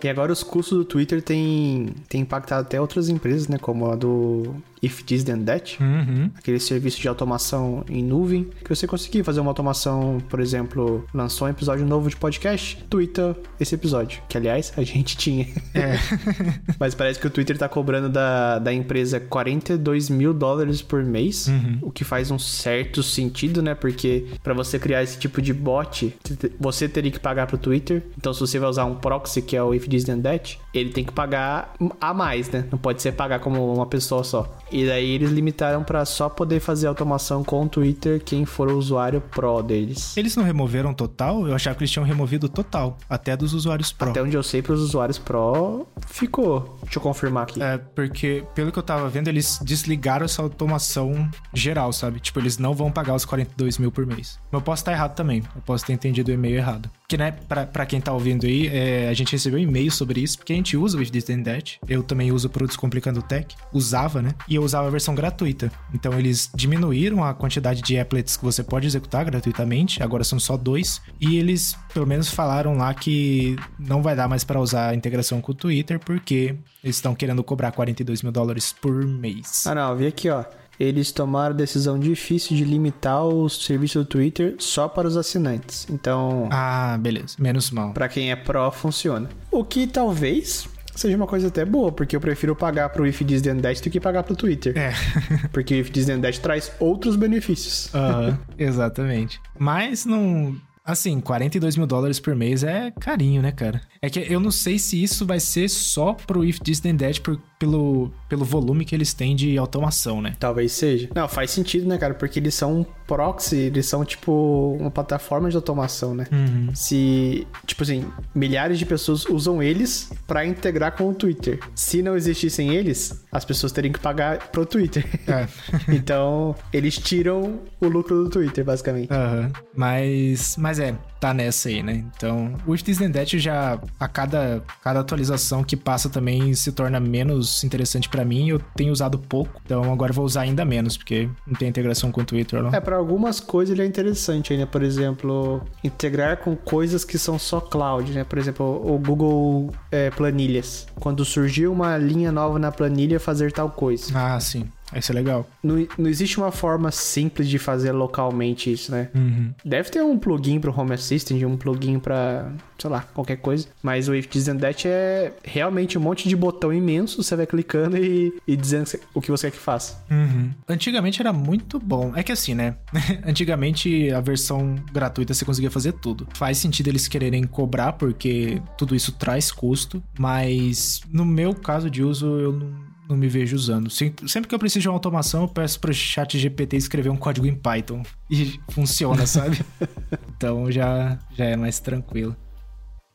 E agora os custos do Twitter têm, têm impactado até outras empresas, né? Como a do If This Then That, uhum. aquele serviço de automação em nuvem, que você conseguir fazer uma automação, por exemplo, lançou um episódio novo de podcast, twitta esse episódio, que aliás a gente tinha. É. Mas parece que o Twitter tá cobrando da, da empresa 42 mil dólares por mês, uhum. o que faz um certo sentido, né? Porque para você criar esse tipo de bot, você teria que pagar pro Twitter. Então, se você vai usar um proxy, que é o If This Then That, ele tem que pagar a mais, né? Não pode ser pagar como uma pessoa só. E daí eles limitaram para só poder fazer automação com o Twitter quem for o usuário Pro deles. Eles não removeram total? Eu achava que eles tinham removido total, até dos usuários Pro. Até onde eu sei, para os usuários Pro ficou. Deixa eu confirmar aqui. É, porque pelo que eu tava vendo, eles desligaram essa automação geral, sabe? Tipo, eles não vão pagar os 42 mil por mês. Mas eu posso estar errado também. Eu posso ter entendido o e-mail errado. Que, né, pra, quem tá ouvindo aí, é, a gente recebeu um e-mail sobre isso, porque a gente usa o With This That. Eu também uso pro Descomplicando Tech. Usava, né? E eu usava a versão gratuita. Então eles diminuíram a quantidade de applets que você pode executar gratuitamente, agora são só dois. E eles, pelo menos, falaram lá que não vai dar mais para usar a integração com o Twitter, porque eles estão querendo cobrar 42 mil dólares por mês. Ah, não, vi aqui, ó eles tomaram a decisão difícil de limitar o serviço do Twitter só para os assinantes. Então. Ah, beleza. Menos mal. Para quem é pró, funciona. O que talvez seja uma coisa até boa, porque eu prefiro pagar pro If This Then That do que pagar pro Twitter. É. porque o If This Then That traz outros benefícios. Aham, exatamente. Mas não... Assim, 42 mil dólares por mês é carinho, né, cara? É que eu não sei se isso vai ser só pro If This Then That, por pelo, pelo volume que eles têm de automação, né? Talvez seja. Não, faz sentido, né, cara? Porque eles são um proxy, eles são tipo uma plataforma de automação, né? Uhum. Se, tipo assim, milhares de pessoas usam eles para integrar com o Twitter. Se não existissem eles, as pessoas teriam que pagar pro Twitter. É. então, eles tiram o lucro do Twitter, basicamente. Aham. Mas, mas é, tá nessa aí, né? Então, o Then That já, a cada, cada atualização que passa também se torna menos interessante pra mim. Eu tenho usado pouco, então agora vou usar ainda menos, porque não tem integração com o Twitter, não. É, para algumas coisas ele é interessante ainda, por exemplo, integrar com coisas que são só cloud, né? Por exemplo, o Google é, Planilhas. Quando surgiu uma linha nova na planilha, fazer tal coisa. Ah, sim. Isso é legal. Não, não existe uma forma simples de fazer localmente isso, né? Uhum. Deve ter um plugin pro Home Assistant, um plugin pra, sei lá, qualquer coisa. Mas o If This and That é realmente um monte de botão imenso, você vai clicando e, e dizendo o que você quer que faça. Uhum. Antigamente era muito bom. É que assim, né? Antigamente a versão gratuita você conseguia fazer tudo. Faz sentido eles quererem cobrar, porque tudo isso traz custo. Mas no meu caso de uso, eu não não me vejo usando. Sempre, sempre que eu preciso de uma automação, eu peço pro chat GPT escrever um código em Python. E funciona, sabe? então já, já é mais tranquilo.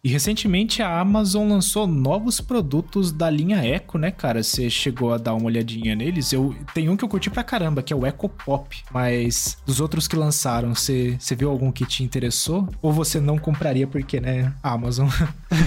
E recentemente a Amazon lançou novos produtos da linha Echo, né, cara? Você chegou a dar uma olhadinha neles? Eu tem um que eu curti pra caramba, que é o Echo Pop. Mas dos outros que lançaram, você, você viu algum que te interessou? Ou você não compraria porque, né, Amazon?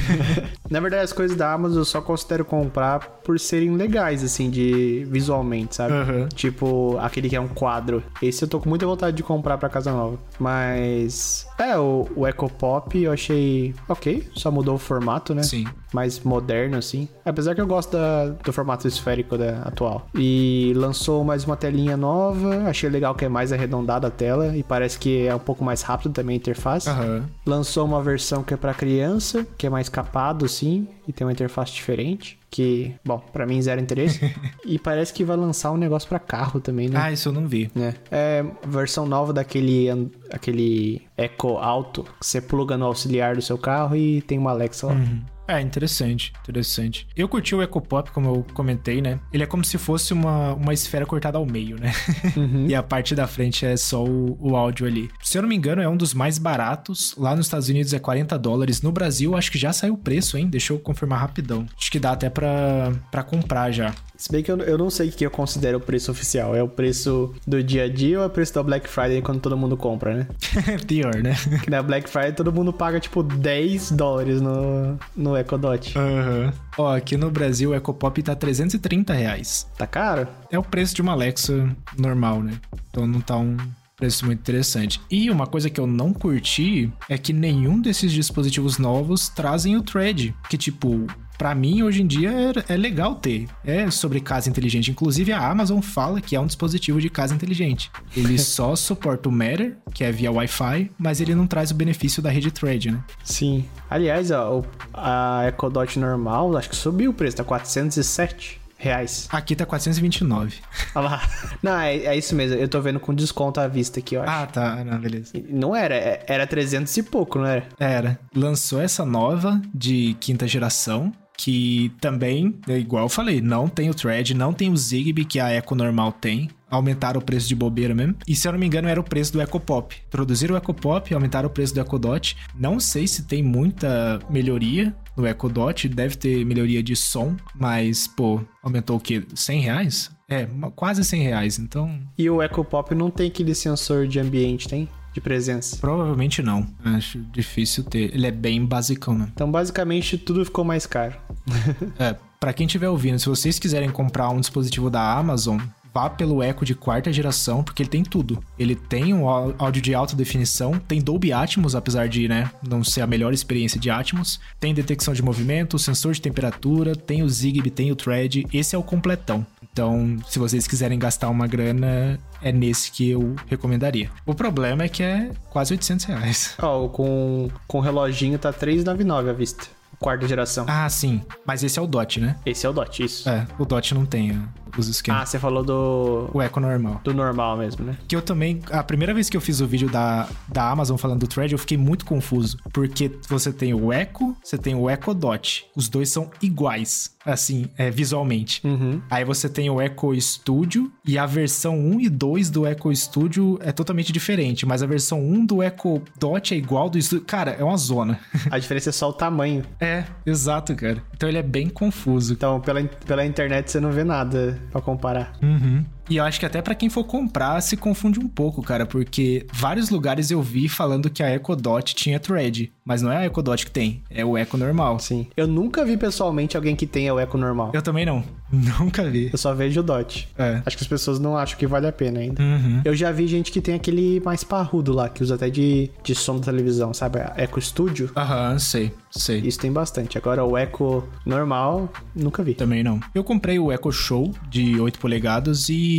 Na verdade, as coisas da Amazon eu só considero comprar por serem legais, assim, de visualmente, sabe? Uhum. Tipo, aquele que é um quadro. Esse eu tô com muita vontade de comprar pra casa nova. Mas. É, o, o Echo Pop eu achei ok. Só mudou o formato, né? Sim. Mais moderno, assim. Apesar que eu gosto da- do formato esférico da atual. E lançou mais uma telinha nova. Achei legal que é mais arredondada a tela. E parece que é um pouco mais rápido também a interface. Aham. Lançou uma versão que é pra criança, que é mais capado, assim, e tem uma interface diferente. Que, bom, pra mim zero interesse. e parece que vai lançar um negócio pra carro também, né? Ah, isso eu não vi. né? É versão nova daquele aquele Echo Auto que você pluga no auxiliar do seu carro e tem uma Alexa lá. Uhum. É, interessante, interessante. Eu curti o Echo Pop, como eu comentei, né? Ele é como se fosse uma, uma esfera cortada ao meio, né? Uhum. e a parte da frente é só o, o áudio ali. Se eu não me engano, é um dos mais baratos. Lá nos Estados Unidos é 40 dólares. No Brasil, acho que já saiu o preço, hein? Deixa eu confirmar rapidão. Acho que dá até pra, pra comprar já. Se bem que eu, eu não sei o que eu considero o preço oficial. É o preço do dia a dia ou é o preço da Black Friday quando todo mundo compra, né? Pior, né? Que na Black Friday todo mundo paga tipo 10 dólares no, no Echo Dot. Aham. Ó, aqui no Brasil o Echo Pop tá 330 reais. Tá caro? É o preço de uma Alexa normal, né? Então não tá um preço muito interessante. E uma coisa que eu não curti é que nenhum desses dispositivos novos trazem o Thread, que tipo, pra mim hoje em dia é, é legal ter. É sobre casa inteligente. Inclusive a Amazon fala que é um dispositivo de casa inteligente. Ele só suporta o Matter, que é via Wi-Fi, mas ele não traz o benefício da rede Thread, né? Sim. Aliás, ó, a Echo Dot normal, acho que subiu o preço, tá 407 reais. Aqui tá 429. Olha lá. Não, é, é isso mesmo. Eu tô vendo com desconto à vista aqui, eu acho. Ah, tá. Não, beleza. Não era, é- era 300 e pouco, não era? Era. Lançou essa nova de quinta geração. Que também, é igual eu falei, não tem o Thread, não tem o Zigbee que a Echo normal tem. Aumentaram o preço de bobeira mesmo. E se eu não me engano, era o preço do Echo Pop. Introduziram o Echo Pop, aumentaram o preço do Echo Dot. Não sei se tem muita melhoria no Echo Dot, deve ter melhoria de som, mas, pô, aumentou o quê? 100 reais? É, quase 100 reais. Então, E o Echo Pop não tem aquele sensor de ambiente, tem? De presença. provavelmente não. Acho difícil ter. Ele é bem basicão, né? Então, basicamente, tudo ficou mais caro. É, pra quem estiver ouvindo, se vocês quiserem comprar um dispositivo da Amazon, vá pelo Echo de quarta geração, porque ele tem tudo. Ele tem um áudio de alta definição, tem Dolby Atmos, apesar de, né, não ser a melhor experiência de Atmos, tem detecção de movimento, sensor de temperatura, tem o Zigbee, tem o Thread, esse é o completão. Então, se vocês quiserem gastar uma grana, é nesse que eu recomendaria. O problema é que é quase 800 reais. Ó, com, com o reloginho tá 399 à vista. Quarta geração. Ah, sim. Mas esse é o DOT, né? Esse é o Dot, isso. É, o DOT não tem uh, os esquemas. Ah, você falou do, O Echo normal. do normal mesmo, né? Que eu também. A primeira vez que eu fiz o vídeo da, da Amazon falando do Thread, eu fiquei muito confuso. Porque você tem o Echo, você tem o Echo Dot. Os dois são iguais. assim, é, visualmente. Uhum. Aí você tem o Echo Studio e a versão 1 e 2 do Echo Studio é totalmente diferente, mas a versão 1 do Echo Dot é igual do Studio. Cara, é uma zona. A diferença é só o tamanho. É, exato, cara. Então ele é bem confuso. Então, pela, pela internet você não vê nada pra comparar. Uhum. E eu acho que até para quem for comprar se confunde um pouco, cara, porque vários lugares eu vi falando que a Echo Dot tinha thread, mas não é a Echo Dot que tem, é o Echo normal. Sim. Eu nunca vi pessoalmente alguém que tenha o Echo normal. Eu também não. Nunca vi. Eu só vejo o Dot. É. Acho que as pessoas não acham que vale a pena ainda. Uhum. Eu já vi gente que tem aquele mais parrudo lá, que usa até de, de som da televisão, sabe? A Echo Studio. Aham, sei, sei. Isso tem bastante. Agora o Echo normal, nunca vi. Também não. Eu comprei o Echo Show de 8 polegadas e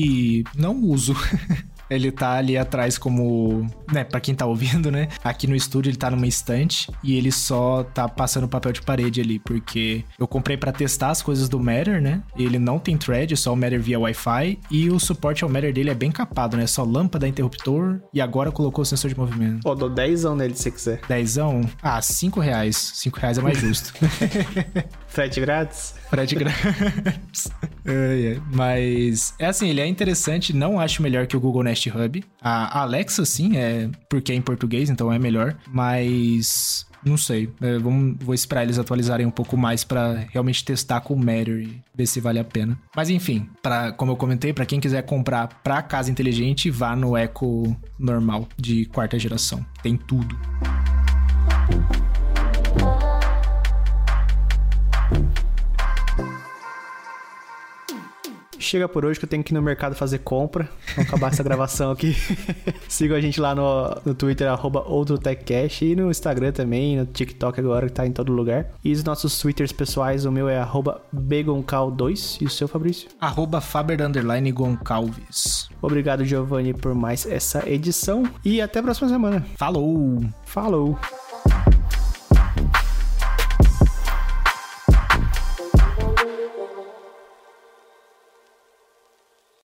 não uso. Ele tá ali atrás como, né, para quem tá ouvindo, né? Aqui no estúdio ele tá numa estante e ele só tá passando papel de parede ali, porque eu comprei para testar as coisas do Matter, né? Ele não tem thread, só o Matter via Wi-Fi e o suporte ao Matter dele é bem capado, né? Só lâmpada, interruptor e agora colocou o sensor de movimento. Pô, dou 10 nele se você quiser. Dezão? Ah, 5 reais. 5 reais é mais justo. Frete grátis? Frete grátis. Mas é assim, ele é interessante, não acho melhor que o Google Nest Hub. A Alexa, sim, é porque é em português, então é melhor. Mas não sei. É, vamos, vou esperar eles atualizarem um pouco mais para realmente testar com o Matter e ver se vale a pena. Mas enfim, para como eu comentei, para quem quiser comprar para casa inteligente, vá no Echo normal de quarta geração. Tem tudo. Chega por hoje que eu tenho que ir no mercado fazer compra. Vamos acabar essa gravação aqui. Sigam a gente lá no, no Twitter, arroba OutroTechCast, e no Instagram também, no TikTok agora, que tá em todo lugar. E os nossos Twitters pessoais, o meu é arroba BegonCal2 e o seu, Fabrício? Arroba Faber Goncalves. Obrigado, Giovanni, por mais essa edição. E até a próxima semana. Falou! Falou!